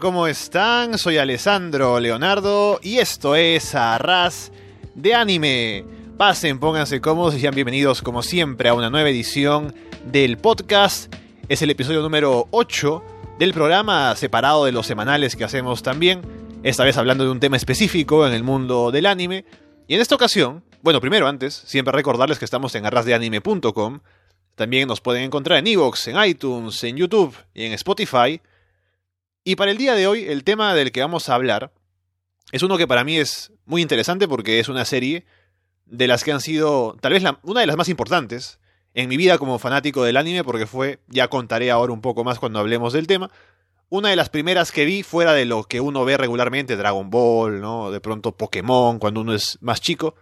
¿cómo están? Soy Alessandro Leonardo y esto es Arras de Anime. Pasen, pónganse cómodos y sean bienvenidos como siempre a una nueva edición del podcast. Es el episodio número 8 del programa separado de los semanales que hacemos también. Esta vez hablando de un tema específico en el mundo del anime. Y en esta ocasión, bueno, primero antes, siempre recordarles que estamos en arrasdeanime.com. También nos pueden encontrar en Evox, en iTunes, en YouTube y en Spotify. Y para el día de hoy, el tema del que vamos a hablar es uno que para mí es muy interesante porque es una serie de las que han sido tal vez una de las más importantes en mi vida como fanático del anime porque fue, ya contaré ahora un poco más cuando hablemos del tema, una de las primeras que vi fuera de lo que uno ve regularmente, Dragon Ball, ¿no? De pronto Pokémon cuando uno es más chico.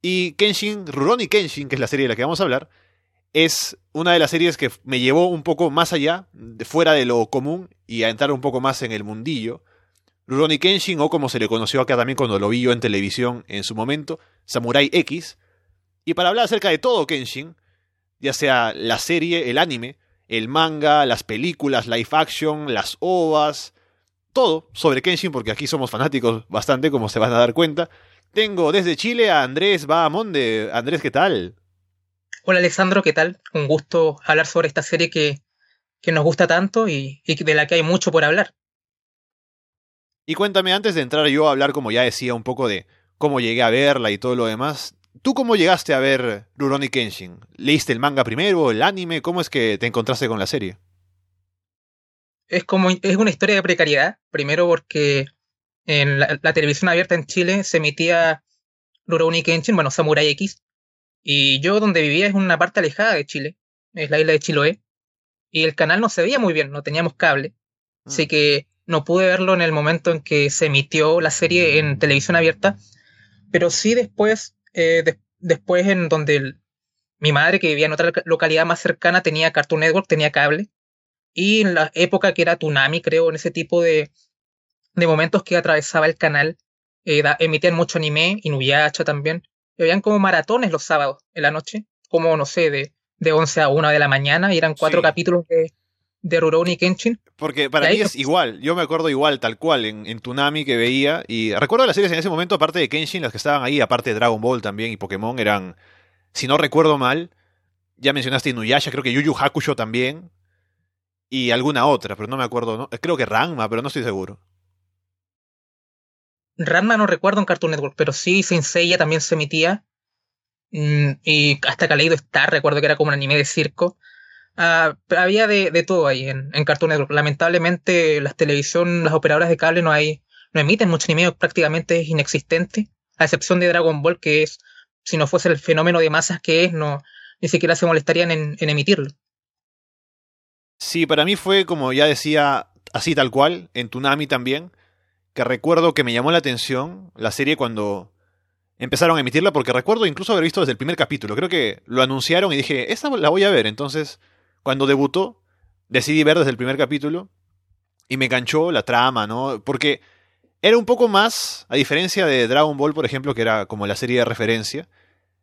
Y Kenshin, Rurouni Kenshin, que es la serie de la que vamos a hablar, es una de las series que me llevó un poco más allá, de fuera de lo común, y a entrar un poco más en el mundillo. Rurouni Kenshin, o como se le conoció acá también cuando lo vi yo en televisión en su momento, Samurai X. Y para hablar acerca de todo Kenshin, ya sea la serie, el anime, el manga, las películas, live action, las ovas, todo sobre Kenshin, porque aquí somos fanáticos bastante, como se van a dar cuenta. Tengo desde Chile a Andrés Bahamonde. Andrés, ¿qué tal? Hola Alessandro, ¿qué tal? Un gusto hablar sobre esta serie que, nos gusta tanto y, de la que hay mucho por hablar. Y cuéntame, antes de entrar yo a hablar, como ya decía, un poco de cómo llegué a verla y todo lo demás, ¿tú cómo llegaste a ver Rurouni Kenshin? ¿Leíste el manga primero, el anime? ¿Cómo es que te encontraste con la serie? Es como es una historia de precariedad, primero porque en la, la televisión abierta en Chile se emitía Rurouni Kenshin, bueno, Samurai X, y yo donde vivía es una parte alejada de Chile, es la isla de Chiloé, y el canal no se veía muy bien, no teníamos cable, así mm. que no pude verlo en el momento en que se emitió la serie en televisión abierta, pero sí después, eh, después en donde mi madre, que vivía en otra localidad más cercana, tenía Cartoon Network, tenía cable, y en la época que era Tsunami, creo, en ese tipo de, de momentos que atravesaba el canal, eh, emitían mucho anime, Inuyasha también, y habían como maratones los sábados en la noche, como no sé, de, de 11 a 1 de la mañana, y eran cuatro capítulos de, de Rurouni Kenshin. Porque para mí es igual, yo me acuerdo igual, tal cual, en, en Tunami que veía, y recuerdo las series en ese momento, aparte de Kenshin, las que estaban ahí, aparte de Dragon Ball también y Pokémon, eran, si no recuerdo mal, ya mencionaste Inuyasha, creo que Yu Yu Hakusho también, y alguna otra, pero no me acuerdo, ¿no? creo que Ranma, pero no estoy seguro. Ranma no recuerdo en Cartoon Network, pero sí Saint Seiya también se emitía. Mm, y hasta Kaleido Star, recuerdo que era como un anime de circo. Ah, había de, todo ahí en, en, Cartoon Network. Lamentablemente, las televisión, las operadoras de cable no hay, no emiten mucho anime, prácticamente es inexistente. A excepción de Dragon Ball, que es, si no fuese el fenómeno de masas que es, no, ni siquiera se molestarían en, en emitirlo. Sí, para mí fue como ya decía, así tal cual, en Tunami también que recuerdo que me llamó la atención la serie cuando empezaron a emitirla, porque recuerdo incluso haber visto desde el primer capítulo. Creo que lo anunciaron y dije, esta la voy a ver. Entonces, cuando debutó, decidí ver desde el primer capítulo y me enganchó la trama, ¿no? Porque era un poco más, a diferencia de Dragon Ball, por ejemplo, que era como la serie de referencia,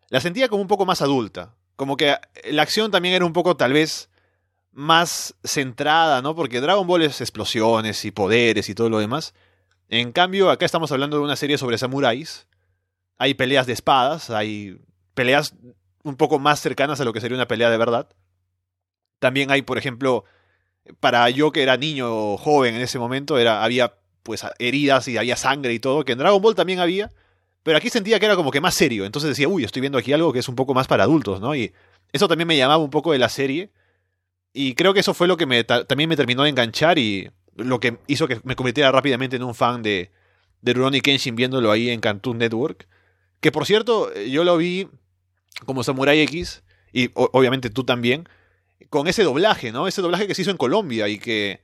la sentía como un poco más adulta. Como que la acción también era un poco, tal vez, más centrada, ¿no? Porque Dragon Ball es explosiones y poderes y todo lo demás. En cambio, acá estamos hablando de una serie sobre samuráis. Hay peleas de espadas, hay peleas un poco más cercanas a lo que sería una pelea de verdad. También hay, por ejemplo, para yo que era niño o joven en ese momento, era, había pues heridas y había sangre y todo, que en Dragon Ball también había, pero aquí sentía que era como que más serio, entonces decía, uy, estoy viendo aquí algo que es un poco más para adultos, ¿no? Y eso también me llamaba un poco de la serie, y creo que eso fue lo que me, también me terminó de enganchar y lo que hizo que me convirtiera rápidamente en un fan de, de Rurouni Kenshin viéndolo ahí en Cartoon Network. Que por cierto, yo lo vi como Samurai X, y obviamente tú también, con ese doblaje, ¿no? Ese doblaje que se hizo en Colombia y que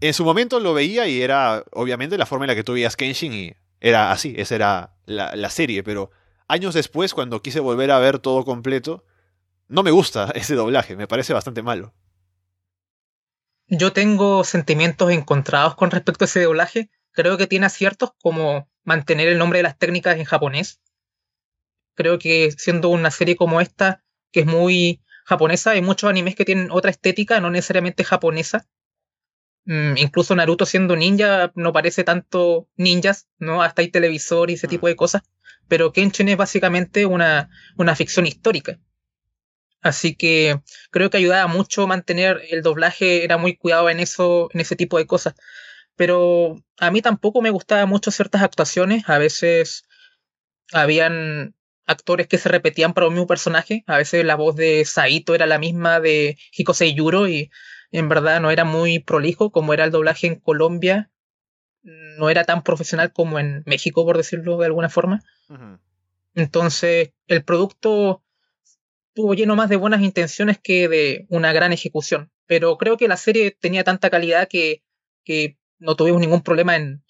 en su momento lo veía y era obviamente la forma en la que tú veías Kenshin y era así, esa era la, la serie, pero años después, cuando quise volver a ver todo completo, no me gusta ese doblaje, me parece bastante malo. Yo tengo sentimientos encontrados con respecto a ese doblaje. Creo que tiene aciertos como mantener el nombre de las técnicas en japonés. Creo que siendo una serie como esta, que es muy japonesa, hay muchos animes que tienen otra estética, no necesariamente japonesa. Mm, incluso Naruto siendo ninja no parece tanto ninjas, ¿no? Hasta hay televisor y ese tipo de cosas. Pero Kenshin es básicamente una, una ficción histórica. Así que creo que ayudaba mucho mantener el doblaje, era muy cuidado en eso, en ese tipo de cosas. Pero a mí tampoco me gustaban mucho ciertas actuaciones. A veces habían actores que se repetían para un mismo personaje. A veces la voz de Saito era la misma de Hiko Seiyuro y en verdad no era muy prolijo como era el doblaje en Colombia. No era tan profesional como en México, por decirlo de alguna forma. Entonces, el producto estuvo lleno más de buenas intenciones que de una gran ejecución. Pero creo que la serie tenía tanta calidad que, que no tuvimos ningún problema en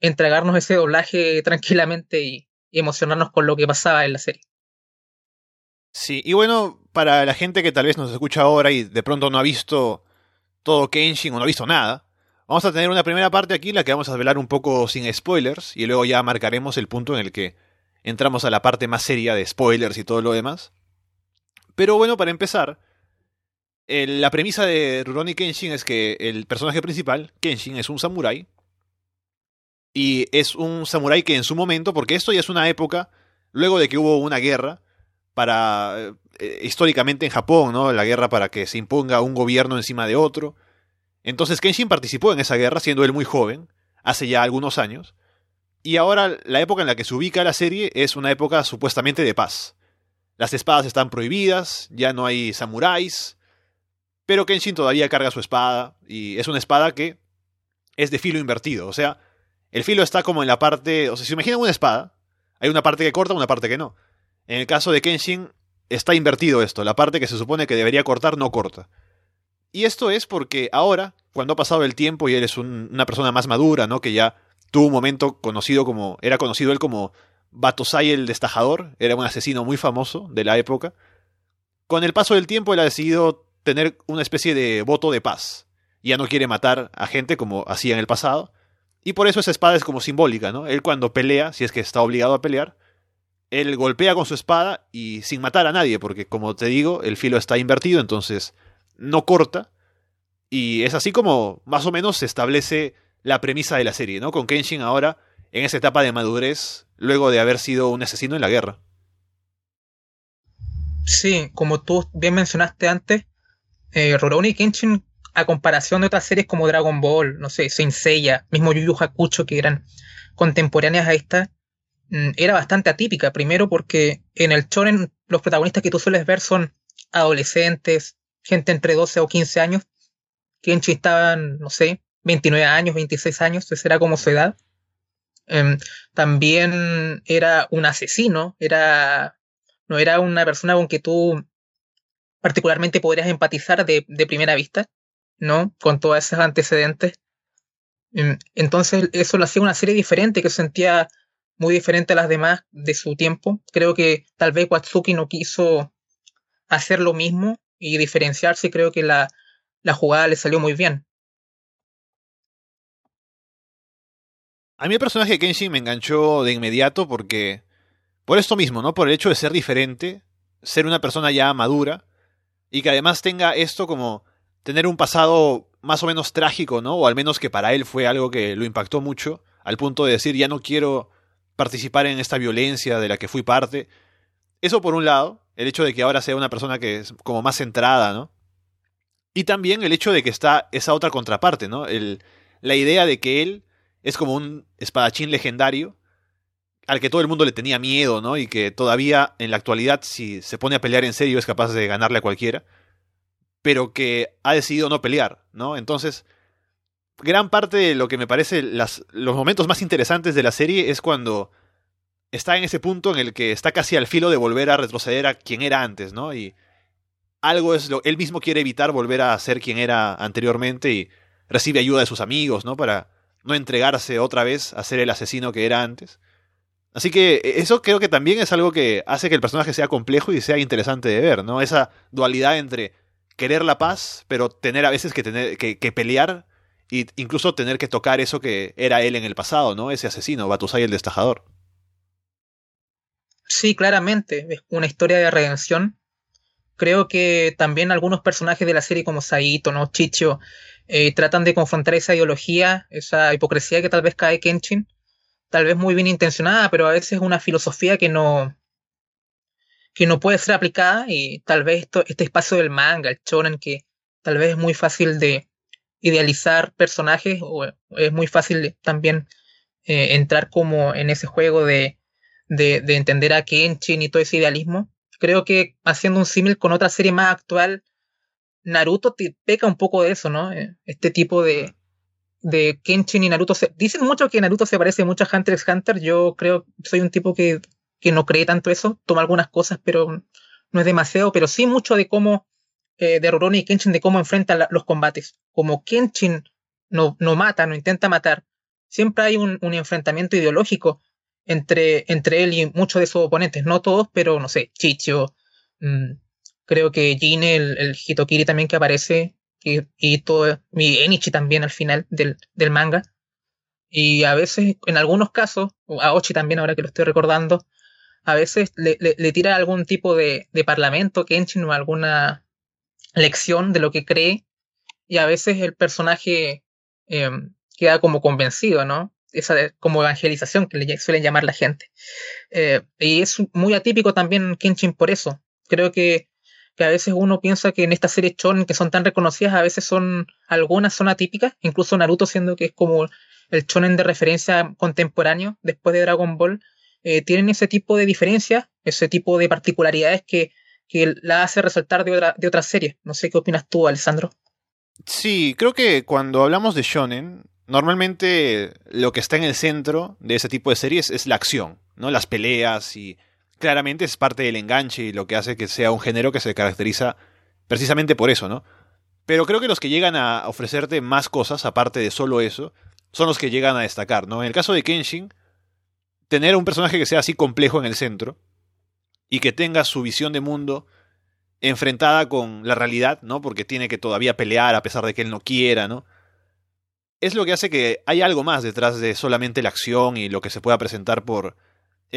entregarnos ese doblaje tranquilamente y, emocionarnos con lo que pasaba en la serie. Sí, y bueno, para la gente que tal vez nos escucha ahora y de pronto no ha visto todo Kenshin o no ha visto nada, vamos a tener una primera parte aquí la que vamos a velar un poco sin spoilers y luego ya marcaremos el punto en el que entramos a la parte más seria de spoilers y todo lo demás. Pero bueno, para empezar, la premisa de Rurouni Kenshin es que el personaje principal, Kenshin, es un samurái. Y es un samurái que en su momento, porque esto ya es una época, luego de que hubo una guerra, para eh, históricamente en Japón, ¿no? La guerra para que se imponga un gobierno encima de otro. Entonces Kenshin participó en esa guerra, siendo él muy joven, hace ya algunos años. Y ahora la época en la que se ubica la serie es una época supuestamente de paz. Las espadas están prohibidas, ya no hay samuráis, pero Kenshin todavía carga su espada y es una espada que es de filo invertido, o sea, el filo está como en la parte, o sea, si se imaginan una espada, hay una parte que corta, una parte que no. En el caso de Kenshin está invertido esto, la parte que se supone que debería cortar no corta. Y esto es porque ahora, cuando ha pasado el tiempo y él es una persona más madura, ¿no? Que ya tuvo un momento conocido como, era conocido él como Batosai el Destajador, era un asesino muy famoso de la época. Con el paso del tiempo él ha decidido tener una especie de voto de paz. Ya no quiere matar a gente como hacía en el pasado. Y por eso esa espada es como simbólica, ¿no? Él cuando pelea, si es que está obligado a pelear, él golpea con su espada y sin matar a nadie, porque como te digo, el filo está invertido, entonces no corta. Y es así como más o menos se establece la premisa de la serie, ¿no? Con Kenshin ahora en esa etapa de madurez luego de haber sido un asesino en la guerra. Sí, como tú bien mencionaste antes, eh, Rurouni Kenshin, a comparación de otras series como Dragon Ball, no sé, Saint Seiya, mismo Yu Yu Hakucho, que eran contemporáneas a esta, mm, era bastante atípica. Primero porque en el shonen los protagonistas que tú sueles ver son adolescentes, gente entre 12 o 15 años. Kenshin estaban, no sé, 29 años, 26 años, esa era como su edad. Em, también era un asesino, era, no era una persona con que tú particularmente podrías empatizar de, primera vista, ¿no? Con todos esos antecedentes. Em, entonces eso lo hacía una serie diferente, que se sentía muy diferente a las demás de su tiempo. Creo que tal vez Watsuki no quiso hacer lo mismo y diferenciarse, creo que la, la jugada le salió muy bien. A mí el personaje de Kenshin me enganchó de inmediato porque. Por esto mismo, ¿no? Por el hecho de ser diferente, ser una persona ya madura, y que además tenga esto como tener un pasado más o menos trágico, ¿no? O al menos que para él fue algo que lo impactó mucho, al punto de decir, ya no quiero participar en esta violencia de la que fui parte. Eso por un lado, el hecho de que ahora sea una persona que es como más centrada, ¿no? Y también el hecho de que está esa otra contraparte, ¿no? El, la idea de que él es como un espadachín legendario al que todo el mundo le tenía miedo, ¿no? Y que todavía en la actualidad, si se pone a pelear en serio, es capaz de ganarle a cualquiera, pero que ha decidido no pelear, ¿no? Entonces, gran parte de lo que me parece los momentos más interesantes de la serie es cuando está en ese punto en el que está casi al filo de volver a retroceder a quien era antes, ¿no? Y algo es lo él mismo quiere evitar volver a ser quien era anteriormente y recibe ayuda de sus amigos, ¿no? Para no entregarse otra vez a ser el asesino que era antes. Así que e, eso creo que también es algo que hace que el personaje sea complejo y sea interesante de ver, ¿no? Esa dualidad entre querer la paz, pero tener a veces que tener que, pelear e incluso tener que tocar eso que era él en el pasado, ¿no? Ese asesino, Batusai el destajador. Sí, claramente, es una historia de redención. Creo que también algunos personajes de la serie como Saito, ¿no? Chicho, eh, tratan de confrontar esa ideología, esa hipocresía que tal vez cae Kenshin, tal vez muy bien intencionada, pero a veces es una filosofía que no que no puede ser aplicada y tal vez esto, este espacio del manga, el shonen, que tal vez es muy fácil de idealizar personajes o es muy fácil también eh, entrar como en ese juego de, de, de, entender a Kenshin y todo ese idealismo. Creo que haciendo un símil con otra serie más actual, Naruto te peca un poco de eso, ¿no? Eh, este tipo de, de Kenshin y Naruto. Se, dicen mucho que Naruto se parece mucho a Hunter x Hunter. Yo creo, soy un tipo que, que no cree tanto eso. Toma algunas cosas, pero no es demasiado. Pero sí mucho de cómo, eh, de Rurouni y Kenshin, de cómo enfrentan la, los combates. Como Kenshin no, no mata, no intenta matar. Siempre hay un, un enfrentamiento ideológico entre, entre él y muchos de sus oponentes. No todos, pero no sé, Chicho. Mmm, creo que Jin, el, el Hitokiri también que aparece, y, y todo, mi Enichi también al final del, del, manga. Y a veces, en algunos casos, a Ochi también ahora que lo estoy recordando, a veces le, le, tira algún tipo de, de parlamento, Kenshin, o alguna lección de lo que cree, y a veces el personaje eh, queda como convencido, ¿no? Esa de, como evangelización que le suelen llamar la gente. Eh, y es muy atípico también Kenshin por eso. Creo que que a veces uno piensa que en estas series shonen que son tan reconocidas, a veces son, algunas son atípicas, incluso Naruto siendo que es como el shonen de referencia contemporáneo después de Dragon Ball, eh, tienen ese tipo de diferencias, ese tipo de particularidades que, que la hace resaltar de, otra, de otras series. No sé qué opinas tú, Alessandro. Sí, creo que cuando hablamos de shonen, normalmente lo que está en el centro de ese tipo de series es la acción, ¿no? Las peleas y claramente es parte del enganche y lo que hace que sea un género que se caracteriza precisamente por eso, ¿no? Pero creo que los que llegan a ofrecerte más cosas, aparte de solo eso, son los que llegan a destacar, ¿no? En el caso de Kenshin, tener un personaje que sea así complejo en el centro y que tenga su visión de mundo enfrentada con la realidad, ¿no? Porque tiene que todavía pelear a pesar de que él no quiera, ¿no? Es lo que hace que hay algo más detrás de solamente la acción y lo que se pueda presentar por,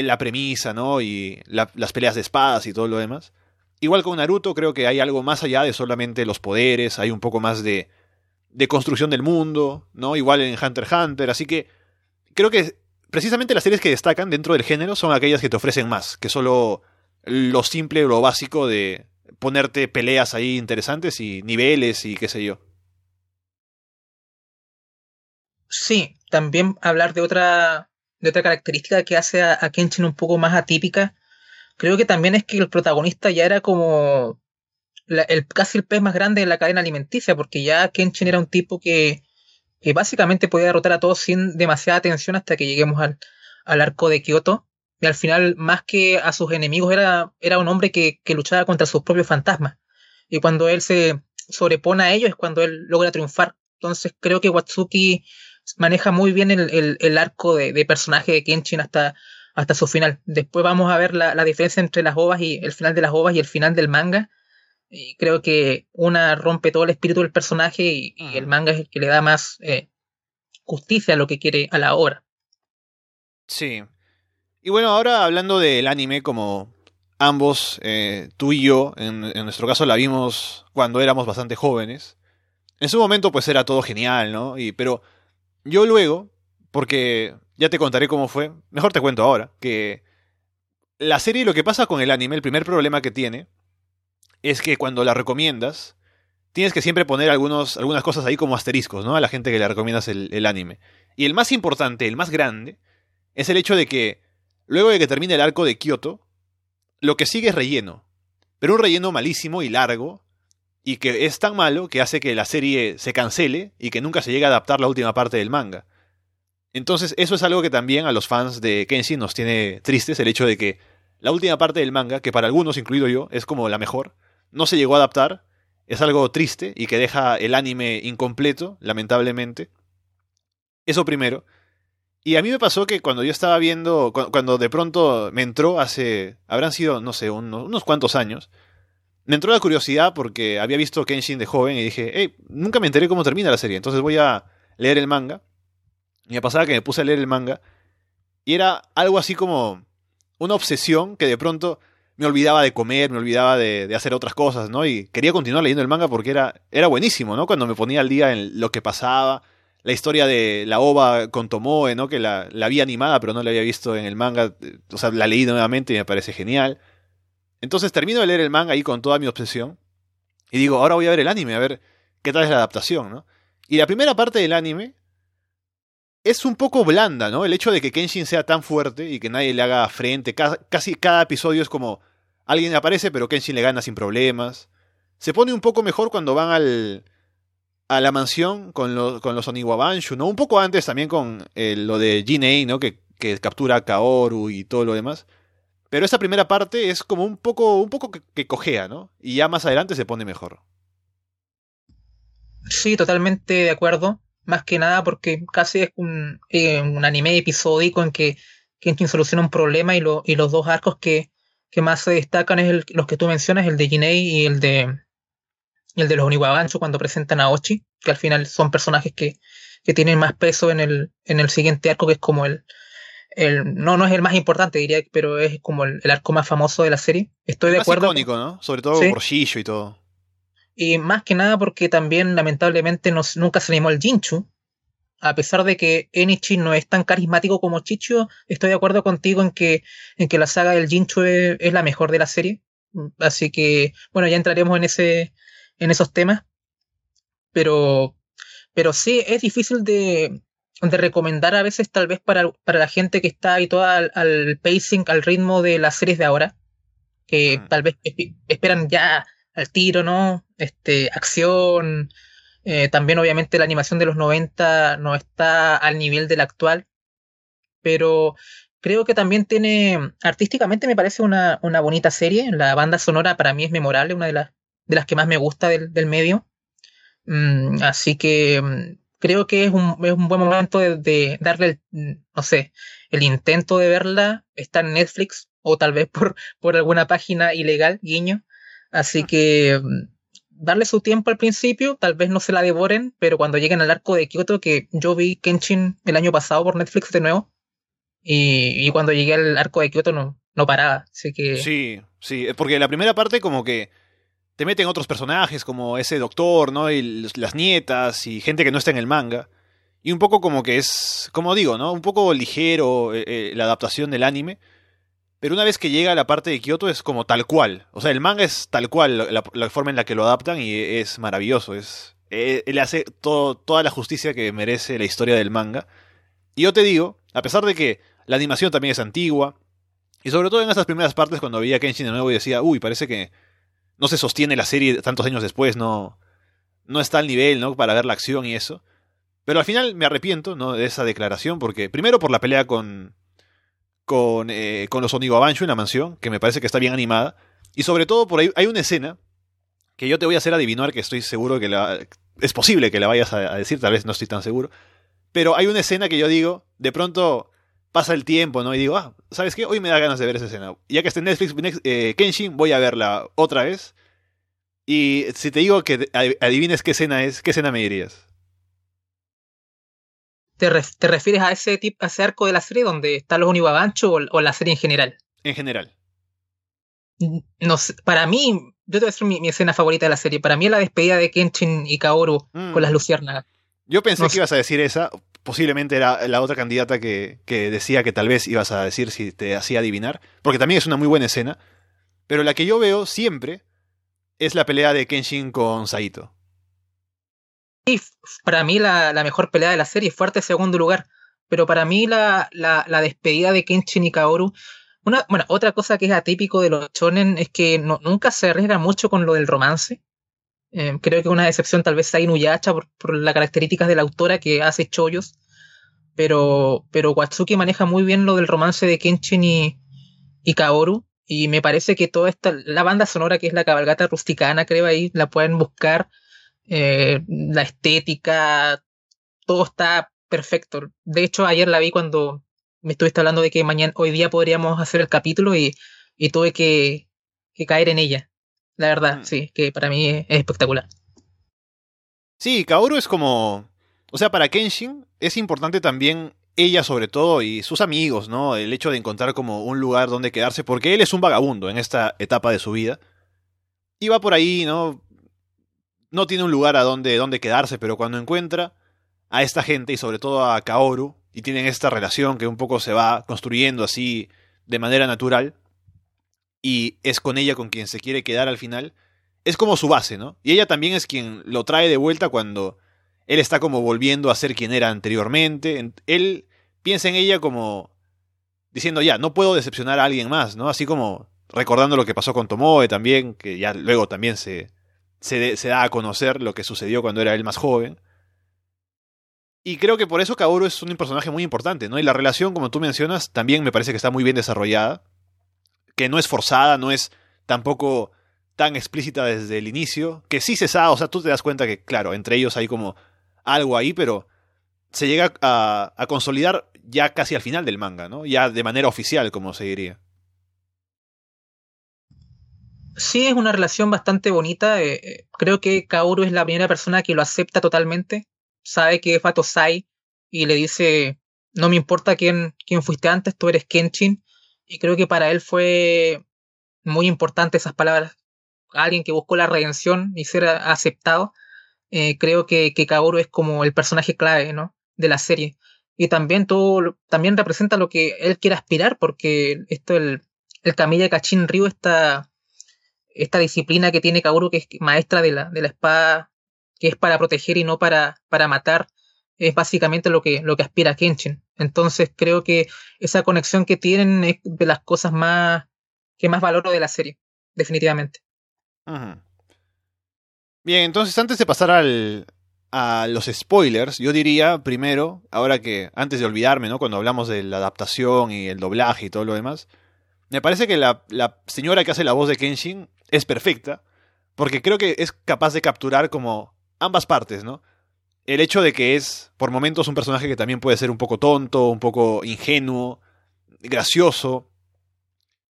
la premisa, ¿no? Y la, las peleas de espadas y todo lo demás. Igual con Naruto, creo que hay algo más allá de solamente los poderes, hay un poco más de, de construcción del mundo, ¿no? Igual en Hunter x Hunter, así que creo que precisamente las series que destacan dentro del género son aquellas que te ofrecen más, que solo lo simple o lo básico de ponerte peleas ahí interesantes y niveles y qué sé yo. Sí, también hablar de otra de otra característica que hace a, Kenshin un poco más atípica, creo que también es que el protagonista ya era como la, el, casi el pez más grande de la cadena alimenticia, porque ya Kenshin era un tipo que, que básicamente podía derrotar a todos sin demasiada tensión hasta que lleguemos al, al arco de Kioto. Y al final, más que a sus enemigos, era, era un hombre que, que luchaba contra sus propios fantasmas. Y cuando él se sobrepone a ellos es cuando él logra triunfar. Entonces creo que Watsuki maneja muy bien el, el, el arco de, de, personaje de Kenshin hasta, hasta su final. Después vamos a ver la, la, diferencia entre las ovas y el final de las ovas y el final del manga. Y creo que una rompe todo el espíritu del personaje y, y el manga es el que le da más eh, justicia a lo que quiere a la obra. Sí. Y bueno, ahora hablando del anime, como ambos, eh, tú y yo, en, en nuestro caso la vimos cuando éramos bastante jóvenes. En su momento pues era todo genial, ¿no? Y, pero yo luego, porque ya te contaré cómo fue, mejor te cuento ahora, que la serie lo que pasa con el anime, el primer problema que tiene, es que cuando la recomiendas, tienes que siempre poner algunos, algunas cosas ahí como asteriscos, ¿no? A la gente que le recomiendas el, el anime. Y el más importante, el más grande, es el hecho de que, luego de que termine el arco de Kyoto, lo que sigue es relleno. Pero un relleno malísimo y largo, y que es tan malo que hace que la serie se cancele y que nunca se llegue a adaptar la última parte del manga. Entonces eso es algo que también a los fans de Kenshin nos tiene tristes, el hecho de que la última parte del manga, que para algunos, incluido yo, es como la mejor, no se llegó a adaptar, es algo triste y que deja el anime incompleto, lamentablemente. Eso primero. Y a mí me pasó que cuando yo estaba viendo, cuando de pronto me entró hace, habrán sido, no sé, unos, unos cuantos años, me entró la curiosidad porque había visto Kenshin de joven y dije, hey, nunca me enteré cómo termina la serie, entonces voy a leer el manga. Y me pasaba que me puse a leer el manga y era algo así como una obsesión que de pronto me olvidaba de comer, me olvidaba de, hacer otras cosas, ¿no? Y quería continuar leyendo el manga porque era, era buenísimo, ¿no? Cuando me ponía al día en lo que pasaba, la historia de la ova con Tomoe, ¿no? Que la, la vi animada, pero no la había visto en el manga, o sea, la leí nuevamente y me parece genial. Entonces termino de leer el manga ahí con toda mi obsesión y digo, ahora voy a ver el anime, a ver qué tal es la adaptación, ¿no? Y la primera parte del anime es un poco blanda, ¿no? El hecho de que Kenshin sea tan fuerte y que nadie le haga frente. casi cada episodio es como alguien aparece, pero Kenshin le gana sin problemas. Se pone un poco mejor cuando van al, a la mansión con, con los Oniwabanshu, ¿no? Un poco antes también con eh, lo de Jinei, ¿no? Que, que, captura a Kaoru y todo lo demás. Pero esa primera parte es como un poco, un poco que, que cojea, ¿no? Y ya más adelante se pone mejor. Sí, totalmente de acuerdo. Más que nada porque casi es un, eh, un anime episódico en que Kenshin soluciona un problema y, lo, y los dos arcos que, que más se destacan es el, los que tú mencionas, el de Jinei y el de el de los Oniwabancho cuando presentan a Ochi, que al final son personajes que, que tienen más peso en el, en el siguiente arco, que es como el, el, no, no es el más importante, diría, pero es como el, arco más famoso de la serie. Estoy de acuerdo. icónico, ¿no? Sobre todo por Shisho y todo. Y más que nada porque también, lamentablemente, nos, nunca se animó el Jinchu. A pesar de que Enichi no es tan carismático como Chicho, estoy de acuerdo contigo en que, en que la saga del Jinchu es, la mejor de la serie. Así que, bueno, ya entraremos en ese, en esos temas. Pero, pero sí, es difícil de, de recomendar a veces, tal vez para, para la gente que está habituada al, al, pacing, al ritmo de las series de ahora. Que mm. tal vez esperan ya al tiro, ¿no? Este, acción. Eh, también, obviamente, la animación de los 90 no está al nivel de la actual. Pero creo que también tiene. Artísticamente me parece una, una bonita serie. La banda sonora para mí es memorable, una de las, de las que más me gusta del, del medio. Mm, así que mm, creo que es un, es un buen momento de, de, darle, el, no sé, el intento de verla. Está en Netflix o tal vez por, por alguna página ilegal, guiño. Así que mm, darle su tiempo al principio, tal vez no se la devoren, pero cuando lleguen al arco de Kyoto, que yo vi Kenshin el año pasado por Netflix de nuevo, y, y cuando llegué al arco de Kyoto no, no paraba, así que... Sí, sí, porque la primera parte como que te meten otros personajes como ese doctor, ¿no? Y las nietas y gente que no está en el manga. Y un poco como que es, como digo, ¿no? Un poco ligero eh, eh, la adaptación del anime. Pero una vez que llega a la parte de Kyoto es como tal cual. O sea, el manga es tal cual la, forma en la que lo adaptan y es maravilloso. Es, eh, le hace toda la justicia que merece la historia del manga. Y yo te digo, a pesar de que la animación también es antigua, y sobre todo en estas primeras partes cuando veía Kenshin de nuevo y decía, uy, parece que no se sostiene la serie tantos años después, no, no está al nivel, ¿no? Para ver la acción y eso. Pero al final me arrepiento, ¿no? De esa declaración, porque primero por la pelea con, con, eh, con los Oniwabanshu en la mansión, que me parece que está bien animada. Y sobre todo por ahí hay una escena que yo te voy a hacer adivinar, que estoy seguro que la, es posible que la vayas a, decir, tal vez no estoy tan seguro. Pero hay una escena que yo digo, de pronto pasa el tiempo, ¿no? Y digo, ah, ¿sabes qué? Hoy me da ganas de ver esa escena. Ya que está en Netflix, eh, Kenshin, voy a verla otra vez. Y si te digo que adivines qué escena es, ¿qué escena me dirías? ¿Te, refieres a ese, tipo, a ese arco de la serie donde están los Oniwabancho o, o la serie en general? En general. No para mí, yo te voy a decir mi, escena favorita de la serie. Para mí es la despedida de Kenshin y Kaoru con mm. las luciérnagas. Yo pensé que ibas a decir esa. Posiblemente era la otra candidata que, que decía que tal vez ibas a decir si te hacía adivinar. Porque también es una muy buena escena. Pero la que yo veo siempre es la pelea de Kenshin con Saito para mí la, mejor pelea de la serie, fuerte segundo lugar. Pero para mí la, la, despedida de Kenshin y Kaoru. Una, bueno, otra cosa que es atípico de los shonen es que nunca se arriesga mucho con lo del romance. Eh, creo que una excepción tal vez sea Inuyasha por, por las características de la autora que hace chollos. Pero, pero Watsuki maneja muy bien lo del romance de Kenshin y, y Kaoru. Y me parece que toda esta, la banda sonora que es la cabalgata rusticana, creo ahí, la pueden buscar eh, la estética, todo está perfecto. De hecho, ayer la vi cuando me estuviste hablando de que mañana, hoy día podríamos hacer el capítulo y, y tuve que, que, caer en ella. La verdad, mm. sí, que para mí es, espectacular. Sí, Kaoru es como. O sea, para Kenshin es importante también ella sobre todo y sus amigos, ¿no? El hecho de encontrar como un lugar donde quedarse, porque él es un vagabundo en esta etapa de su vida. Y va por ahí, ¿no? No tiene un lugar a donde, donde quedarse, pero cuando encuentra a esta gente y sobre todo a Kaoru, y tienen esta relación que un poco se va construyendo así de manera natural, y es con ella con quien se quiere quedar al final, es como su base, ¿no? Y ella también es quien lo trae de vuelta cuando él está como volviendo a ser quien era anteriormente. Él piensa en ella como diciendo, ya, no puedo decepcionar a alguien más, ¿no? Así como recordando lo que pasó con Tomoe también, que ya luego también se, se, da a conocer lo que sucedió cuando era él más joven. Y creo que por eso Kaoru es un personaje muy importante, ¿no? Y la relación, como tú mencionas, también me parece que está muy bien desarrollada. Que no es forzada, no es tampoco tan explícita desde el inicio. Que sí se sabe, o sea, tú te das cuenta que, claro, entre ellos hay como algo ahí, pero se llega a, a, consolidar ya casi al final del manga, ¿no? Ya de manera oficial, como se diría. Sí, es una relación bastante bonita. Eh, eh, creo que Kaoru es la primera persona que lo acepta totalmente. Sabe que es Fatosai y le dice, no me importa quién, quién fuiste antes, tú eres Kenshin. Y creo que para él fue muy importante esas palabras. Alguien que buscó la redención y ser aceptado eh, creo que, que Kaoru es como el personaje clave, ¿no? De la serie. Y también todo, también representa lo que él quiere aspirar, porque esto, el, el Kamiya Kachin Ryu, esta, esta disciplina que tiene Kaoru, que es maestra de la, de la espada, que es para proteger y no para, para matar, es básicamente lo que, lo que aspira Kenshin. Entonces creo que esa conexión que tienen es de las cosas más que más valoro de la serie, definitivamente. Bien, entonces antes de pasar al, a los spoilers, yo diría primero, ahora que antes de olvidarme, ¿no? Cuando hablamos de la adaptación y el doblaje y todo lo demás, me parece que la, la señora que hace la voz de Kenshin es perfecta, porque creo que es capaz de capturar como ambas partes, ¿no? El hecho de que es, por momentos, un personaje que también puede ser un poco tonto, un poco ingenuo, gracioso,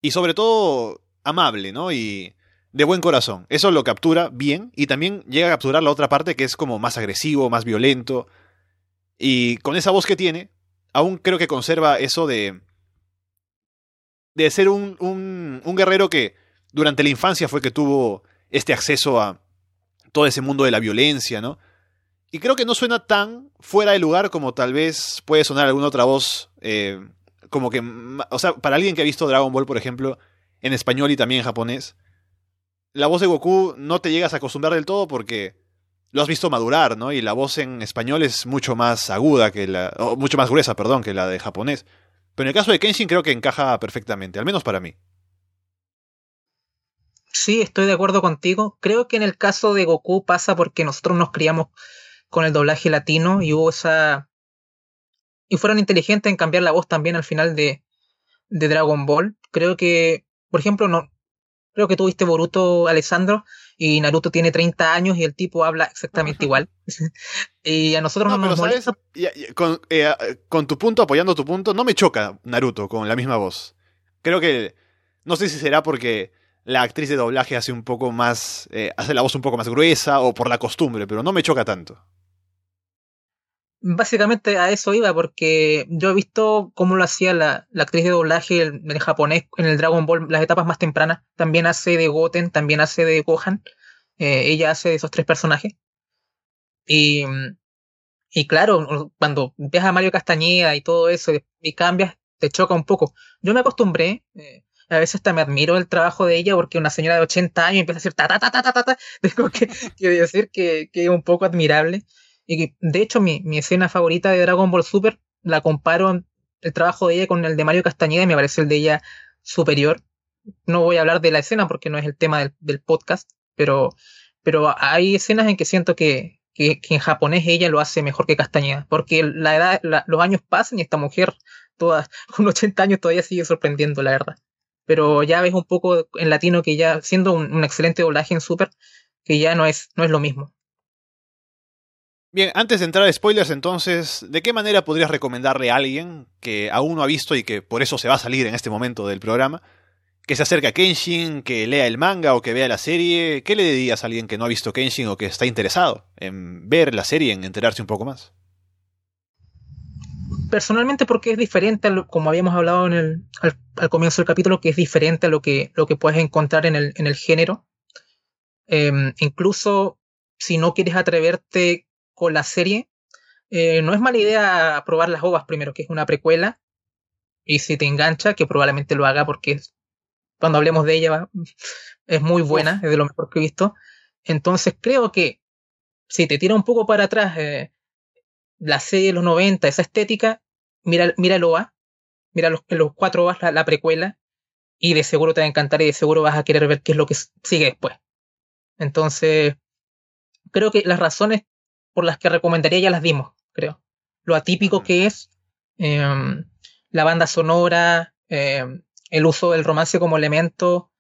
y sobre todo amable, ¿no? Y de buen corazón. Eso lo captura bien y también llega a capturar la otra parte que es como más agresivo, más violento. Y con esa voz que tiene, aún creo que conserva eso de... de ser un, un, un guerrero que durante la infancia fue que tuvo este acceso a todo ese mundo de la violencia, ¿no? Y creo que no suena tan fuera de lugar como tal vez puede sonar alguna otra voz, eh, como que, o sea, para alguien que ha visto Dragon Ball, por ejemplo, en español y también en japonés, la voz de Goku no te llegas a acostumbrar del todo porque lo has visto madurar, ¿no? Y la voz en español es mucho más aguda que la. O mucho más gruesa, perdón, que la de japonés. Pero en el caso de Kenshin creo que encaja perfectamente, al menos para mí. Sí, estoy de acuerdo contigo. Creo que en el caso de Goku pasa porque nosotros nos criamos con el doblaje latino y hubo esa. Y fueron inteligentes en cambiar la voz también al final de, de Dragon Ball. Creo que, por ejemplo, no, Creo que tuviste Boruto, Alessandro, y Naruto tiene 30 años y el tipo habla exactamente igual. y a nosotros no, nos molesta. con, eh, con, tu punto, apoyando tu punto, no me choca Naruto con la misma voz. Creo que. No sé si será porque la actriz de doblaje hace un poco más. Eh, hace la voz un poco más gruesa o por la costumbre, pero no me choca tanto. Básicamente a eso iba, porque yo he visto cómo lo hacía la, la actriz de doblaje en, el japonés, en el Dragon Ball, las etapas más tempranas. También hace de Goten, también hace de Gohan. Eh, ella hace de esos tres personajes. Y, y claro, cuando ves a Mario Castañeda y todo eso y cambias, te choca un poco. Yo me acostumbré, eh, a veces hasta me admiro el trabajo de ella porque una señora de 80 años empieza a decir ta ta ta ta ta ta, tengo que, que decir que es un poco admirable. Y de hecho, mi, mi escena favorita de Dragon Ball Super la comparo el trabajo de ella con el de Mario Castañeda y me parece el de ella superior. No voy a hablar de la escena porque no es el tema del, del podcast, pero, pero hay escenas en que siento que, que, que, en japonés ella lo hace mejor que Castañeda, porque la edad, los años pasan y esta mujer, toda, con 80 años, todavía sigue sorprendiendo, la verdad. Pero ya ves un poco en latino que ya, siendo un, un excelente doblaje en Super, que ya no es, no es lo mismo. Bien, antes de entrar a spoilers, entonces, ¿de qué manera podrías recomendarle a alguien que aún no ha visto y que por eso se va a salir en este momento del programa, que se acerque a Kenshin, que lea el manga o que vea la serie? ¿Qué le dirías a alguien que no ha visto Kenshin o que está interesado en ver la serie, en enterarse un poco más? personalmente porque es diferente, como habíamos hablado en el, al, comienzo del capítulo, que es diferente a lo que, lo que puedes encontrar en el, en el género. Em, incluso si no quieres atreverte con la serie, eh, no es mala idea probar las ovas primero, que es una precuela. Y si te engancha, que probablemente lo haga porque cuando hablemos de ella es muy buena, es de lo mejor que he visto. Entonces creo que si te tira un poco para atrás eh, la serie de los 90, esa estética, mira, mira el OVA, mira los, los cuatro OVAs, la, precuela, y de seguro te va a encantar y de seguro vas a querer ver qué es lo que sigue después. Entonces, creo que las razones por las que recomendaría ya las dimos, creo. Lo atípico que es, em, la banda sonora, em, el uso del romance como elemento.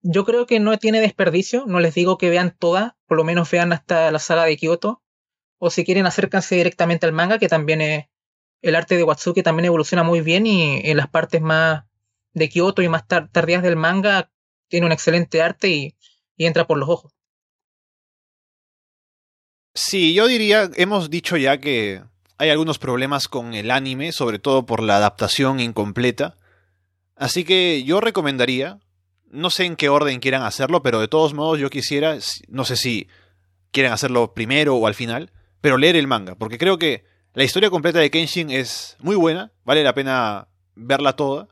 Yo creo que no tiene desperdicio, no les digo que vean todas, por lo menos vean hasta la saga de Kyoto, o si quieren acércanse directamente al manga, que también es el arte de Watsuki también evoluciona muy bien y en las partes más de Kyoto y más tardías del manga tiene un excelente arte y, y entra por los ojos. Sí, yo diría, hemos dicho ya que hay algunos problemas con el anime, sobre todo por la adaptación incompleta. Así que yo recomendaría, no sé en qué orden quieran hacerlo, pero de todos modos yo quisiera, no sé si quieren hacerlo primero o al final, pero leer el manga, porque creo que la historia completa de Kenshin es muy buena, vale la pena verla toda.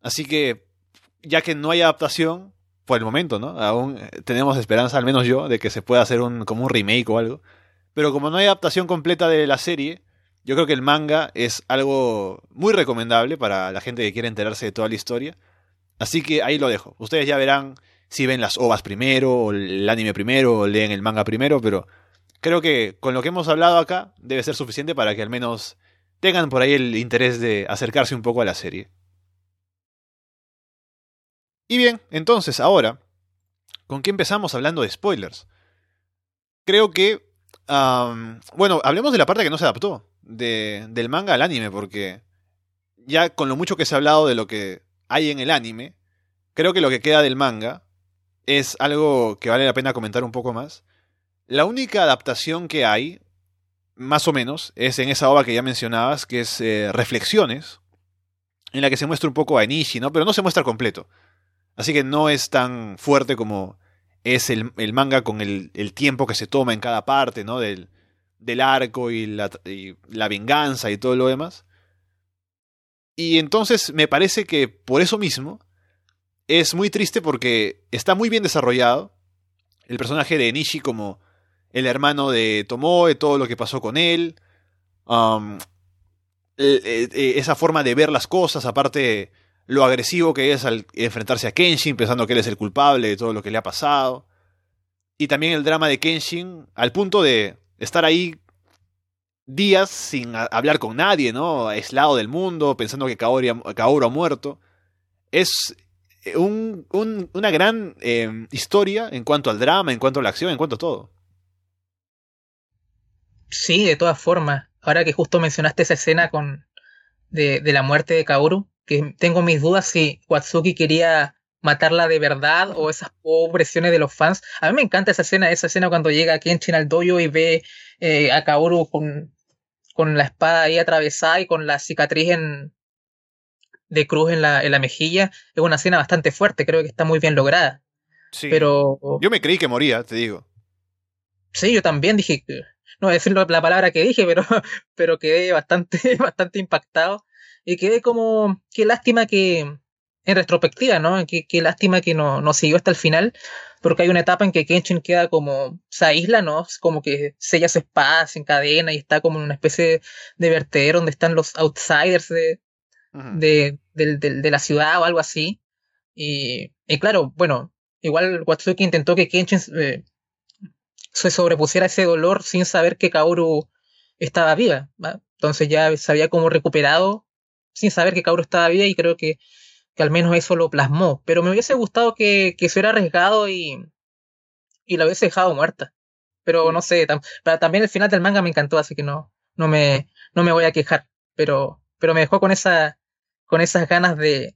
Así que, ya que no hay adaptación, por el momento, ¿no? Aún tenemos esperanza, al menos yo, de que se pueda hacer un, como un remake o algo. Pero como no hay adaptación completa de la serie, yo creo que el manga es algo muy recomendable para la gente que quiere enterarse de toda la historia. Así que ahí lo dejo. Ustedes ya verán si ven las ovas primero, o el anime primero, o leen el manga primero, pero creo que con lo que hemos hablado acá debe ser suficiente para que al menos tengan por ahí el interés de acercarse un poco a la serie. Y bien, entonces ahora, ¿con qué empezamos hablando de spoilers? Creo que... bueno, hablemos de la parte que no se adaptó de, del manga al anime, porque ya con lo mucho que se ha hablado de lo que hay en el anime, creo que lo que queda del manga es algo que vale la pena comentar un poco más. La única adaptación que hay, más o menos, es en esa obra que ya mencionabas, que es eh, Reflexiones, en la que se muestra un poco a Enishi, ¿no? Pero no se muestra completo. Así que no es tan fuerte como es el, manga con el, tiempo que se toma en cada parte, ¿no? Del, del arco y la, la venganza y todo lo demás. Y entonces me parece que por eso mismo es muy triste porque está muy bien desarrollado el personaje de Nishi como el hermano de Tomoe, todo lo que pasó con él, um, e, e, esa forma de ver las cosas, aparte lo agresivo que es al enfrentarse a Kenshin pensando que él es el culpable de todo lo que le ha pasado, y también el drama de Kenshin al punto de estar ahí días sin hablar con nadie, ¿no? Aislado del mundo, pensando que Kaoru, ha muerto. Es un, una gran eh, historia en cuanto al drama, en cuanto a la acción, en cuanto a todo. Sí, de todas formas. Ahora que justo mencionaste esa escena con de, de la muerte de Kaoru, que tengo mis dudas si Watsuki quería matarla de verdad o esas presiones de los fans. A mí me encanta esa escena, esa escena cuando llega Kenshin al dojo y ve eh, a Kaoru con, con la espada ahí atravesada y con la cicatriz en, de cruz en la, en la mejilla. Es una escena bastante fuerte, creo que está muy bien lograda. Sí. Pero. Yo me creí que moría, te digo. Sí, yo también dije. No voy a decir la palabra que dije, pero, pero quedé bastante, bastante impactado. Y quedé como. Qué lástima que. En retrospectiva, ¿no? Qué, qué lástima que no, no siguió hasta el final porque hay una etapa en que Kenshin queda como, se aísla, ¿no? Como que sella su espada, se encadena y está como en una especie de vertedero donde están los outsiders de, de, de, la ciudad o algo así. Y, y, claro, bueno, igual Watsuki intentó que Kenshin eh, se sobrepusiera ese dolor sin saber que Kaoru estaba viva. Entonces ya se había como recuperado sin saber que Kaoru estaba viva y creo que que al menos eso lo plasmó. Pero me hubiese gustado que, que se hubiera arriesgado y, y la hubiese dejado muerta. Pero no sé, también el final del manga me encantó, así que no, no me, no me voy a quejar. Pero, pero me dejó con esa, con esas ganas de,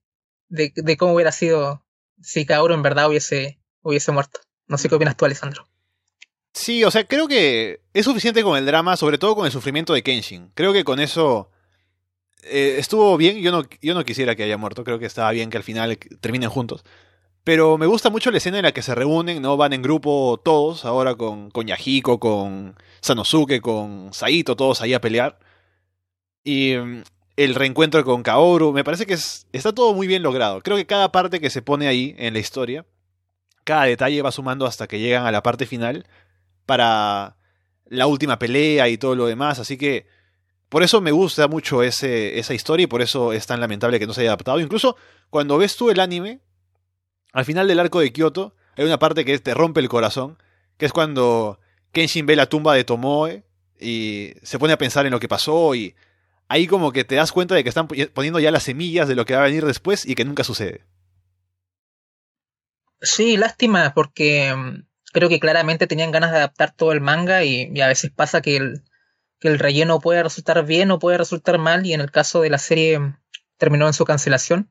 de, de cómo hubiera sido si Kaoru en verdad hubiese, hubiese muerto. No sé qué opinas tú, Alessandro. Sí, o sea, creo que es suficiente con el drama, sobre todo con el sufrimiento de Kenshin. Creo que con eso eh, estuvo bien, yo no, yo no quisiera que haya muerto, creo que estaba bien que al final terminen juntos. Pero me gusta mucho la escena en la que se reúnen, ¿no? Van en grupo todos, ahora con, con Yahiko, con Sanosuke, con Saito, todos ahí a pelear. Y mm, el reencuentro con Kaoru, me parece que está todo muy bien logrado. Creo que cada parte que se pone ahí en la historia, cada detalle va sumando hasta que llegan a la parte final para la última pelea y todo lo demás. Así que por eso me gusta mucho esa historia y por eso es tan lamentable que no se haya adaptado. Incluso cuando ves tú el anime, al final del arco de Kyoto, hay una parte que te rompe el corazón, que es cuando Kenshin ve la tumba de Tomoe y se pone a pensar en lo que pasó y ahí como que te das cuenta de que están poniendo ya las semillas de lo que va a venir después y que nunca sucede. Sí, lástima, porque mm, creo que claramente tenían ganas de adaptar todo el manga y, a veces pasa que el, que el relleno puede resultar bien o puede resultar mal y en el caso de la serie mm, terminó en su cancelación.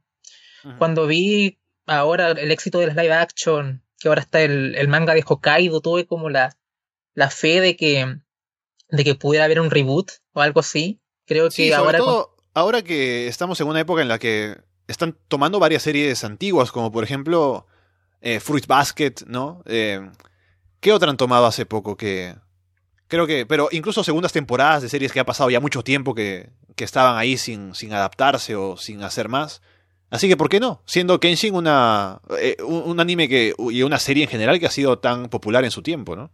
Cuando vi ahora el éxito de las live action, que ahora está el, el manga de Hokkaido, tuve como la, la fe de que, de que pudiera haber un reboot o algo así. Creo que ahora. ahora que estamos en una época en la que están tomando varias series antiguas, como por ejemplo eh, Fruit Basket, ¿no? Eh, ¿Qué otra han tomado hace poco que.? Creo que. Pero incluso segundas temporadas de series que ha pasado ya mucho tiempo que, que estaban ahí sin, sin adaptarse o sin hacer más. Así que, ¿por qué no? Siendo Kenshin una, eh, un, anime que, y una serie en general que ha sido tan popular en su tiempo, ¿no?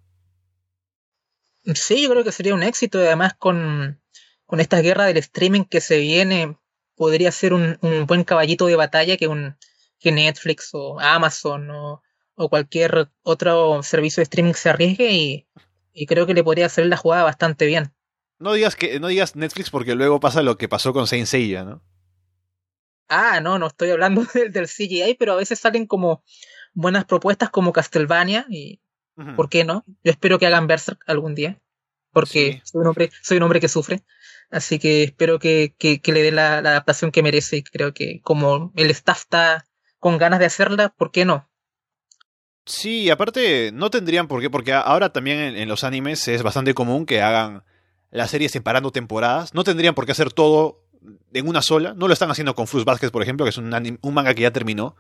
Sí, yo creo que sería un éxito. Además, con, con esta guerra del streaming que se viene, podría ser un, buen caballito de batalla que, un, que Netflix o Amazon o, o cualquier otro servicio de streaming se arriesgue y, y creo que le podría hacer la jugada bastante bien. No digas que no digas Netflix porque luego pasa lo que pasó con Saint Seiya, ¿no? Ah, no, no estoy hablando del, CGI, pero a veces salen como buenas propuestas como Castlevania y ¿por qué no? Yo espero que hagan Berserk algún día, porque soy, un hombre, soy un hombre que sufre. Así que espero que, que, le dé la, adaptación que merece y creo que como el staff está con ganas de hacerla, ¿por qué no? Sí, aparte no tendrían por qué, porque ahora también en, los animes es bastante común que hagan las series separando temporadas. No tendrían por qué hacer todo en una sola. No lo están haciendo con Fruits Basket, por ejemplo, que es un, un manga que ya terminó